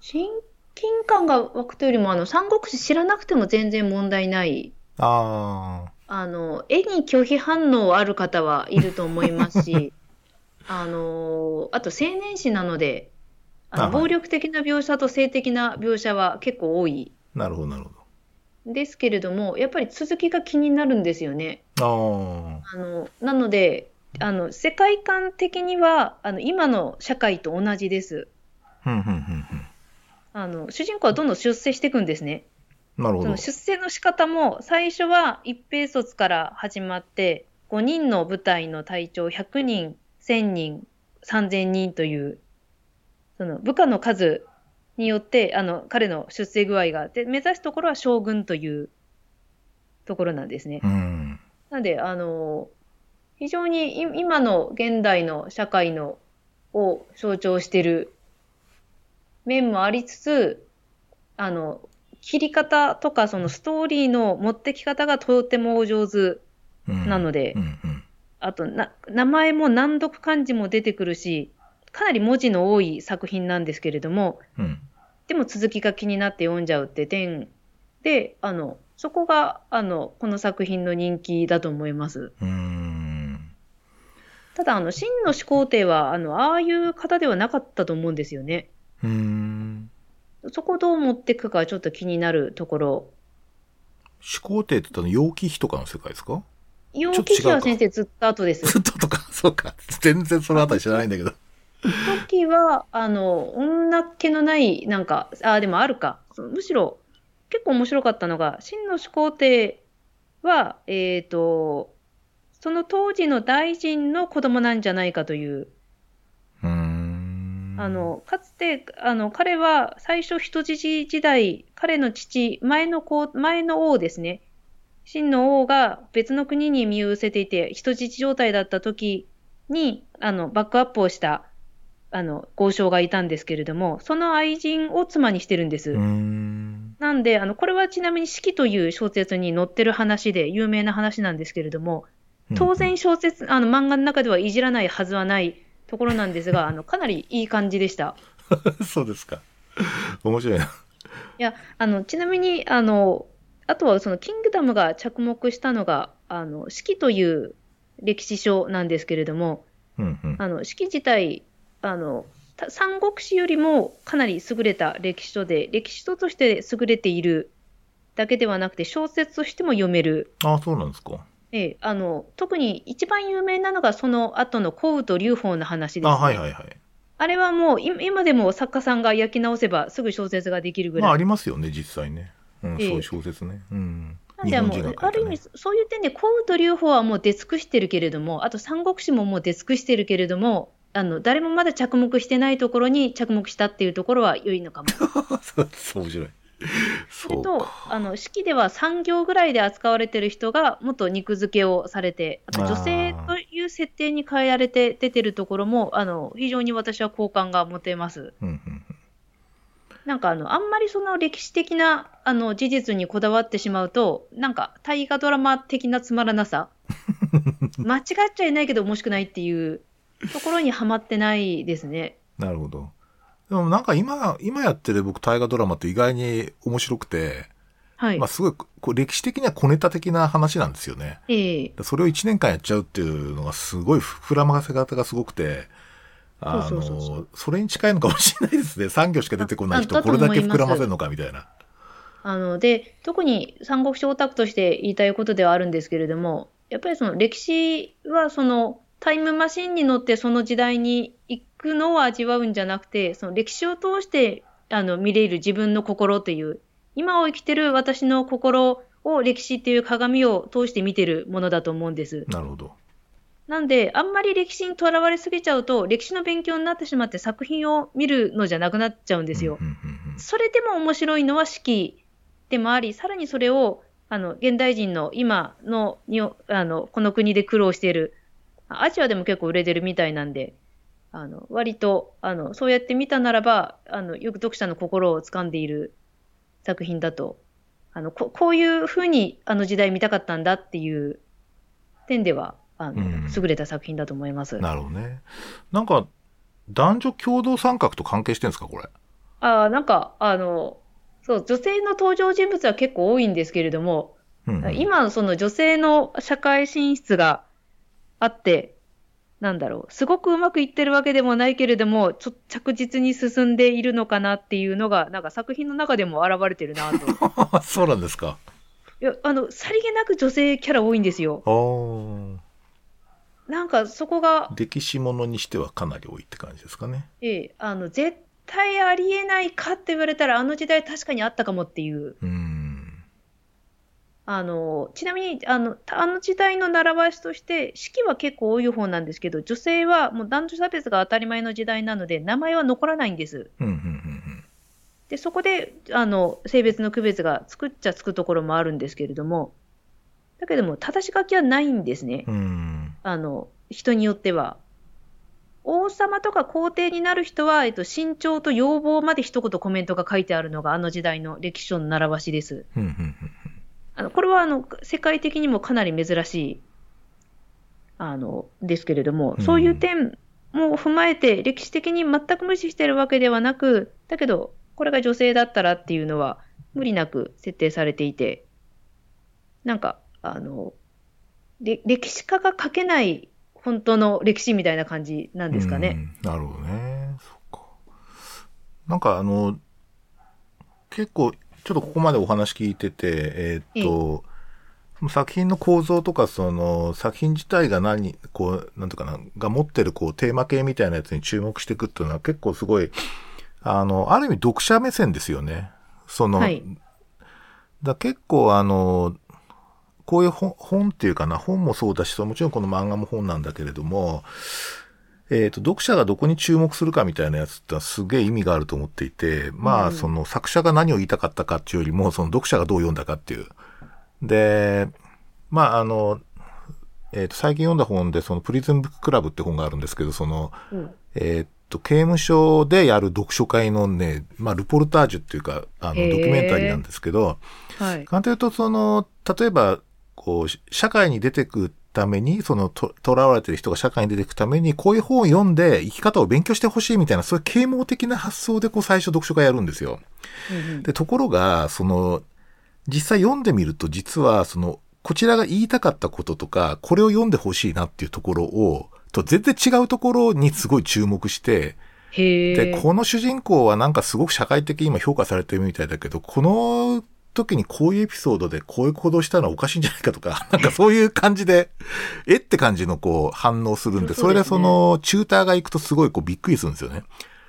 親近感が湧くというよりも、あの、三国志知らなくても全然問題ない。
あ
あの、絵に拒否反応ある方はいると思いますし、あの、あと青年誌なので、あの暴力的な描写と性的な描写は結構多い
あ、なるほど、なるほ
ですけれども、やっぱり続きが気になるんですよね。
ど。あ
あの、なので、あの、世界観的には、あの、今の社会と同じです。
んふんふんふん。
あの、主人公はどんどん出世していくんですね。
なるほど
その。出世の仕方も最初は一兵卒から始まって5人の部隊の隊長100人1000人3000人というその部下の数によってあの彼の出世具合がで目指すところは将軍というところなんですね。
うん。
なのであの非常にい今の現代の社会のを象徴している面もありつつあの切り方とかそのストーリーの持ってき方がとてもお上手
うん
なので
うんうん。
あとな名前も難読漢字も出てくるしかなり文字の多い作品なんですけれども
うん。
でも続きが気になって読んじゃうって点で、あの、そこが、あの、この作品の人気だと思います。ただ、あの、真の始皇帝は、あの、ああいう方ではなかったと思うんですよね。そこをどう持っていくかちょっと気になるところ。
始皇帝って言ったの楊貴妃とかの世界ですか？
楊貴妃は先生ずっと後です。
ずっととか、そうか。全然そのあたり知らないんだけど。
時は、あの、女っ気のない、なんか、あ、でもあるか。むしろ、結構面白かったのが、真の始皇帝は、えっ、と、その当時の大臣の子供なんじゃないかという、
う。
あ、の、かつて、あの、彼は最初人質時代、彼の父、前の子、前の王ですね。真の王が別の国に身を寄せていて、人質状態だった時に、あの、バックアップをした、あの、豪商がいたんですけれども、その愛人を妻にしてるんです。なんで、あの、これはちなみに四季という小説に載ってる話で、有名な話なんですけれども、当然小説、あの、漫画の中ではいじらないはずはないところなんですが、あの、かなりいい感じでした。
うん。そうですか。面白いな。
いや、あの、ちなみに、あの、あとはその、キングダムが着目したのが、あの、四季という歴史書なんですけれども、
うんうん。
あの、四季自体、あの、た三国志よりもかなり優れた歴史書で、歴史書として優れているだけではなくて、小説としても読める。
あ、そうなんですか。
ええ、あの、特に一番有名なのがその後の降雨と劉邦の話です、
あ、
ね。
はいはいはい。
あれはもう今今でも作家さんが焼き直せばすぐ小説ができるぐらい。
まあありますよね、実際ね。うん、
ええ
そういう小説ね。うん。
なんでもう、
ね
ある意味、そういう点で、降雨と劉邦はもう出尽くしてるけれども、あと三国志ももう出尽くしてるけれども、あの、誰もまだ着目してないところに着目したっていうところは良いのかも。
そ面白い。
それとあの、式では3行ぐらいで扱われてる人がもっと肉付けをされて、あと女性という設定に変えられて出てるところも、あの、非常に私は好感が持てます。
うんうん
なんかあの、あんまりその歴史的なあの事実にこだわってしまうと、なんか大河ドラマ的なつまらなさ、間違っちゃいないけど面白くないっていうところにはまってないですね。
なるほど。でもなんか今、今やってる僕大河ドラマって意外に面白くて、
はい。
まあすごいこう歴史的には小ネタ的な話なんですよね。
ええ
それを1年間やっちゃうっていうのがすごい膨らませ方がすごくて、あの、それに近いのかもしれないですね。産業しか出てこない人、ことれだけ膨らませるのかみたいな。
あの、で、特に三国志オタクとして言いたいことではあるんですけれども、やっぱりその歴史はそのタイムマシンに乗ってその時代に行くのを味わうんじゃなくて、その歴史を通してあの見れる自分の心という、今を生きてる私の心を歴史っていう鏡を通して見てるものだと思うんです。
なるほど。
なんで、あんまり歴史にとらわれすぎちゃうと、歴史の勉強になってしまって作品を見るのじゃなくなっちゃうんですよ。それでも面白いのは四季でもあり、さらにそれを、あの、現代人の今のにあの、この国で苦労している、あアジアでも結構売れてるみたいなんで、あの、割と、あの、そうやって見たならば、あの、よく読者の心を掴んでいる作品だと、あの、ここういう風にあの時代見たかったんだっていう点では、あの、
うん
優れた作品だと思います。
なるほどね。なんか、男女共同参画と関係してるんですか、これ？
ああ、なんか、あの、そう、女性の登場人物は結構多いんですけれども、
うんうん、
今、その女性の社会進出があって、なんだろう、すごくうまくいってるわけでもないけれども、ちょ着実に進んでいるのかなっていうのが、なんか作品の中でも現れてるなと。
そうなんですか。
いや、あの、さりげなく女性キャラ多いんですよ。なんかそこが、
歴史ものにしてはかなり多いって感じですかね。
ええ、あの、絶対ありえないかって言われたら、あの時代確かにあったかもっていう。
うん。
あの、ちなみに、あの、あの時代の習わしとして、式は結構多い方なんですけど、女性はもう男女差別が当たり前の時代なので、名前は残らないんです。
うんうんうん
で、そこで、あの、性別の区別がつくっちゃつくところもあるんですけれども、だけども、正し書きはないんですね。
うん。うん。
あの、人によっては。王様とか皇帝になる人は、えっと、身長と要望まで一言コメントが書いてあるのが、あの時代の歴史書の習わしです。
うんうんうん
あのこれはあの世界的にもかなり珍しいあのですけれども、
うん
そういう点も踏まえて、歴史的に全く無視しているわけではなく、だけど、これが女性だったらっていうのは無理なく設定されていて、なんか、あの、で歴史家が書けない本当の歴史みたいな感じなんですかね。
うんなるほどね。そっか。なんかあの、結構、ちょっとここまでお話聞いてて、えーっと、作品の構造とか、その、作品自体が何、こう、なんとかな、が持ってる、こう、テーマ系みたいなやつに注目していくっていうのは結構すごい、あの、ある意味読者目線ですよね。その、
はい
だ結構あの、こういう本本っていうかな、本もそうだし、もちろんこの漫画も本なんだけれども、えっ、と、読者がどこに注目するかみたいなやつってすげえ意味があると思っていて、まあ、
うん
その作者が何を言いたかったかっていうよりも、その読者がどう読んだかっていう。で、まあ、あの、えっ、と、最近読んだ本で、そのプリズンブッククラブって本があるんですけど、その、
うん
えーっと、刑務所でやる読書会のね、まあ、ルポルタージュっていうか、あの、ドキュメンタリーなんですけど、
はい。
簡単に言うと、その、例えば、こう、し社会に出てくために、その、と、囚われてる人が社会に出てくために、こういう本を読んで生き方を勉強してほしいみたいな、そういう啓蒙的な発想で、こう、最初読書会やるんですよ。
うんうん
で、ところが、その、実際読んでみると、実は、その、こちらが言いたかったこととか、これを読んでほしいなっていうところを、と全然違うところにすごい注目して。で、この主人公はなんかすごく社会的に今評価されてるみたいだけど、この時にこういうエピソードでこういう行動したのはおかしいんじゃないかとか、なんかそういう感じで、えって感じのこう反応するんで、それ
で
そのチューターが行くとすごいこうびっくりするんですよね。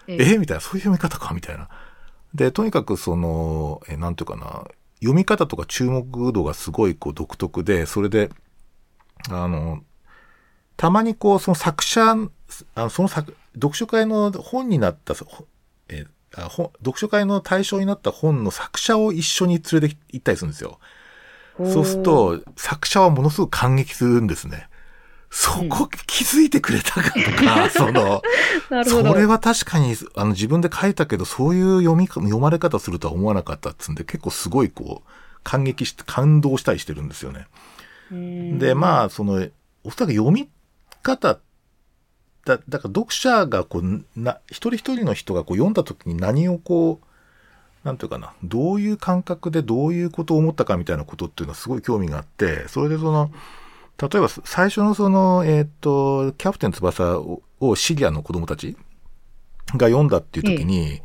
え
えみたいな、そういう読み方かみたいな。で、とにかくその、え、なんていうかな、読み方とか注目度がすごいこう独特で、それで、あの、たまにこう、その作者、あのその作、読書会の本になった、読書会の対象になった本の作者を一緒に連れて行ったりするんですよ。そうすると、作者はものすごく感激するんですね。そこ気づいてくれたかとか、その、
なるほど。
それは確かに、あの、自分で書いたけど、そういう読みか、読まれ方するとは思わなかったっつんで、結構すごいこう、感激して、感動したりしてるんですよね。
うん
で、まあ、その、おそらく読み方、だ、だから読者がこう、な、一人一人の人がこう読んだ時に何をこう、なんていうかな、どういう感覚でどういうことを思ったかみたいなことっていうのはすごい興味があって、それでその、例えば最初のその、えっ、と、キャプテン翼ををシリアの子供たちが読んだっていう時に、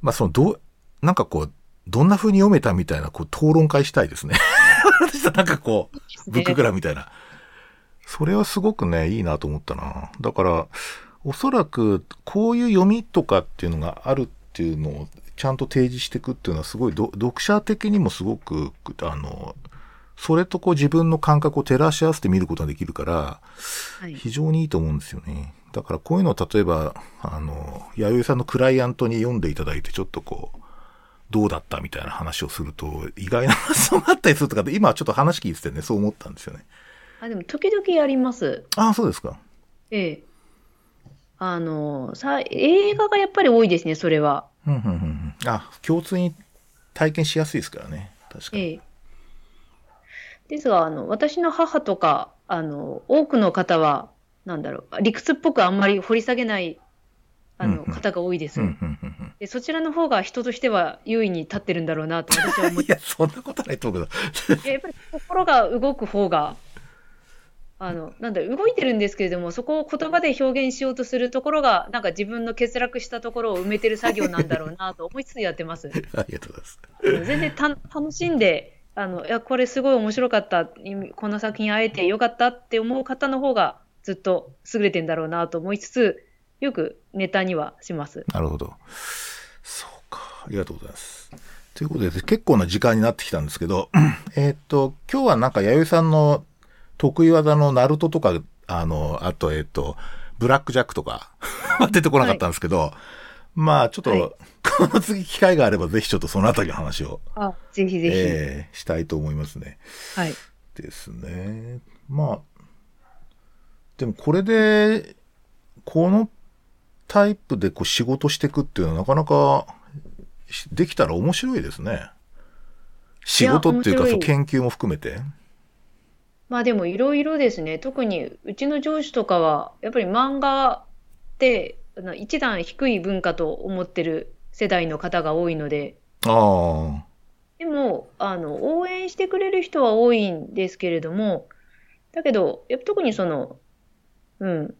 まあその、どう、なんかこう、どんな風に読めたみたいな、こう、討論会したいですね。なんかこう、ブッククラブみたいな。それはすごくね、いいなと思ったな。だから、おそらく、こういう読みとかっていうのがあるっていうのをちゃんと提示していくっていうのはすごいど、読者的にもすごく、あの、それとこう自分の感覚を照らし合わせて見ることができるから、
はい。
非常にいいと思うんですよね。だからこういうのを例えば、あの、弥生さんのクライアントに読んでいただいて、ちょっとこう、どうだったみたいな話をすると、意外な発想があったりするとかって、今はちょっと話聞いててね、そう思ったんですよね。
あ、でも時々やります。
ああ、そうですか。
ええ。あの、さ、映画がやっぱり多いですね、それは。
うん、うん、うんうん。あ、共通に体験しやすいですからね。確かに。
ええ。ですが、あの、私の母とか、あの、多くの方は、なんだろう、理屈っぽくあんまり掘り下げない、あの、
うんうん
方が多いです
うん、うん、うんうん。
で。そちらの方が人としては優位に立ってるんだろうなと私は思っ
いや、そんなことないと思うけど。
やっぱり心が動く方が、あの、なんだ動いてるんですけれども、そこを言葉で表現しようとするところが、なんか自分の欠落したところを埋めてる作業なんだろうなと思いつつやってます。
ありがとうございます。
全然た楽しんで、あの、いや、これすごい面白かった、この作品会えてよかったって思う方の方がずっと優れてんだろうなと思いつつ、よくネタにはします。
なるほど。そうか。ありがとうございます。ということで、結構な時間になってきたんですけど、えーっと、今日はなんか弥生さんの得意技のナルトとか、あの、あと、えーっと、ブラックジャックとか 出てこなかったんですけど、まあ、ちょっと、
はい
この次機会があれば、ぜひちょっとそのあたりの話を、
あ、ぜひぜひ。
えーしたいと思いますね。
はい。
ですね。まあ、でもこれで、このタイプでこう仕事していくっていうのはなかなかしできたら面白いですね。仕事っていうか、そう研究も含めて。
まあでもいろいろですね。特にうちの上司とかは、やっぱり漫画ってあの一段低い文化と思ってる世代の方が多いので、
ああ。
でも、あの、応援してくれる人は多いんですけれども、だけど、やっぱ特にその、うん。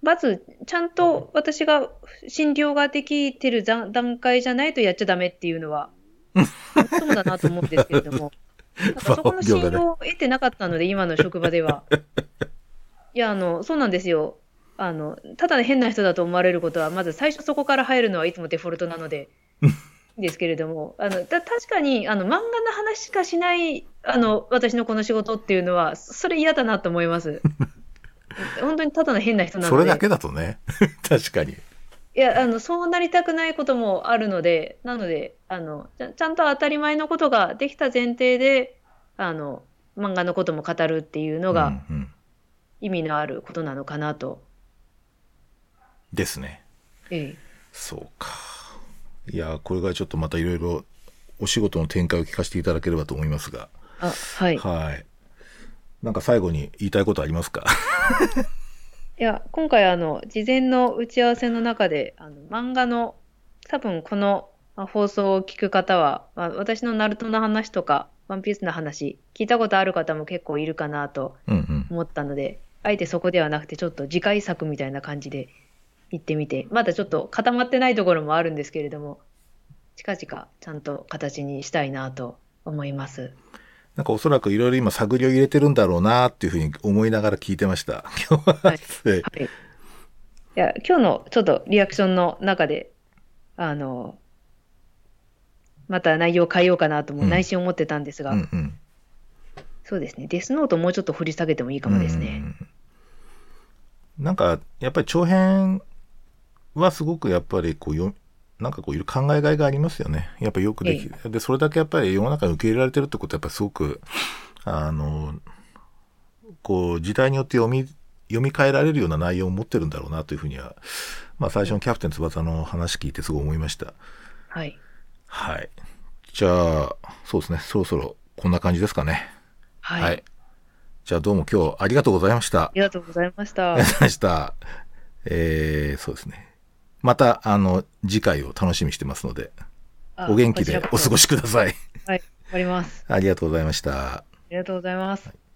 まず、ちゃんと私が診療ができてる段段階じゃないとやっちゃダメっていうのは、そうだなと思うんですけれども、そこの 信用を得てなかったので、今の職場では。いや、あの、そうなんですよ。あの、ただ変な人だと思われることは、まず最初そこから入るのはいつもデフォルトなので、ですけれども、あの、た確かに、あの、漫画の話しかしない、あの、私のこの仕事っていうのは、それ嫌だなと思います。本当にただの変な人なので。
それだけだとね。確かに。
いや、あの、そうなりたくないこともあるので、なので、あの、ちゃちゃんと当たり前のことができた前提で、あの、漫画のことも語るっていうのが
うんうん
意味のあることなのかなと。
ですね。
ええ。
そうか。いや、これからちょっとまたいろいろお仕事の展開を聞かせていただければと思いますが。
あ、はい。い
はい。なんか最後に言いたいことありますか？
や、今回あの、事前の打ち合わせの中で、あの、漫画の、多分このまあ放送を聞く方は、まあ、私のナルトの話とか、ワンピースの話、聞いたことある方も結構いるかなと
うんうん。
思ったので、あえてそこではなくて、ちょっと次回作みたいな感じで行ってみて、まだちょっと固まってないところもあるんですけれども、近々ちゃんと形にしたいなと思います。
なんかおそらくいろいろ今探りを入れてるんだろうなっていうふうに思いながら聞いてました。今日は。
はい
はい
はい。いや、今日のちょっとリアクションの中で、あの、また内容を変えようかなとも
うん
内心思ってたんですが、
うんうん。
そうですね。デスノートもうちょっと振り下げてもいいかもですね。
うんなんか、やっぱり長編はすごくやっぱりこうよ、なんかこういう考えがいがありますよね。やっぱりよくできる。で、それだけやっぱり世の中に受け入れられてるってことはやっぱりすごく、あの、こう、時代によって読み、読み替えられるような内容を持ってるんだろうなというふうには、まあ最初のキャプテン翼の話聞いてすごい思いました。
はい。
はい。じゃあ、そうですね。そろそろこんな感じですかね。
はい。
じゃあどうも今日ありがとうございました
あ。りがとうございました。
ありがとうございました。えー、そうですね。また、あの、次回を楽しみにしてますので、
あ
お元気でお過ごしください。
はい。わかります。
ありがとうございました。
ありがとうございます。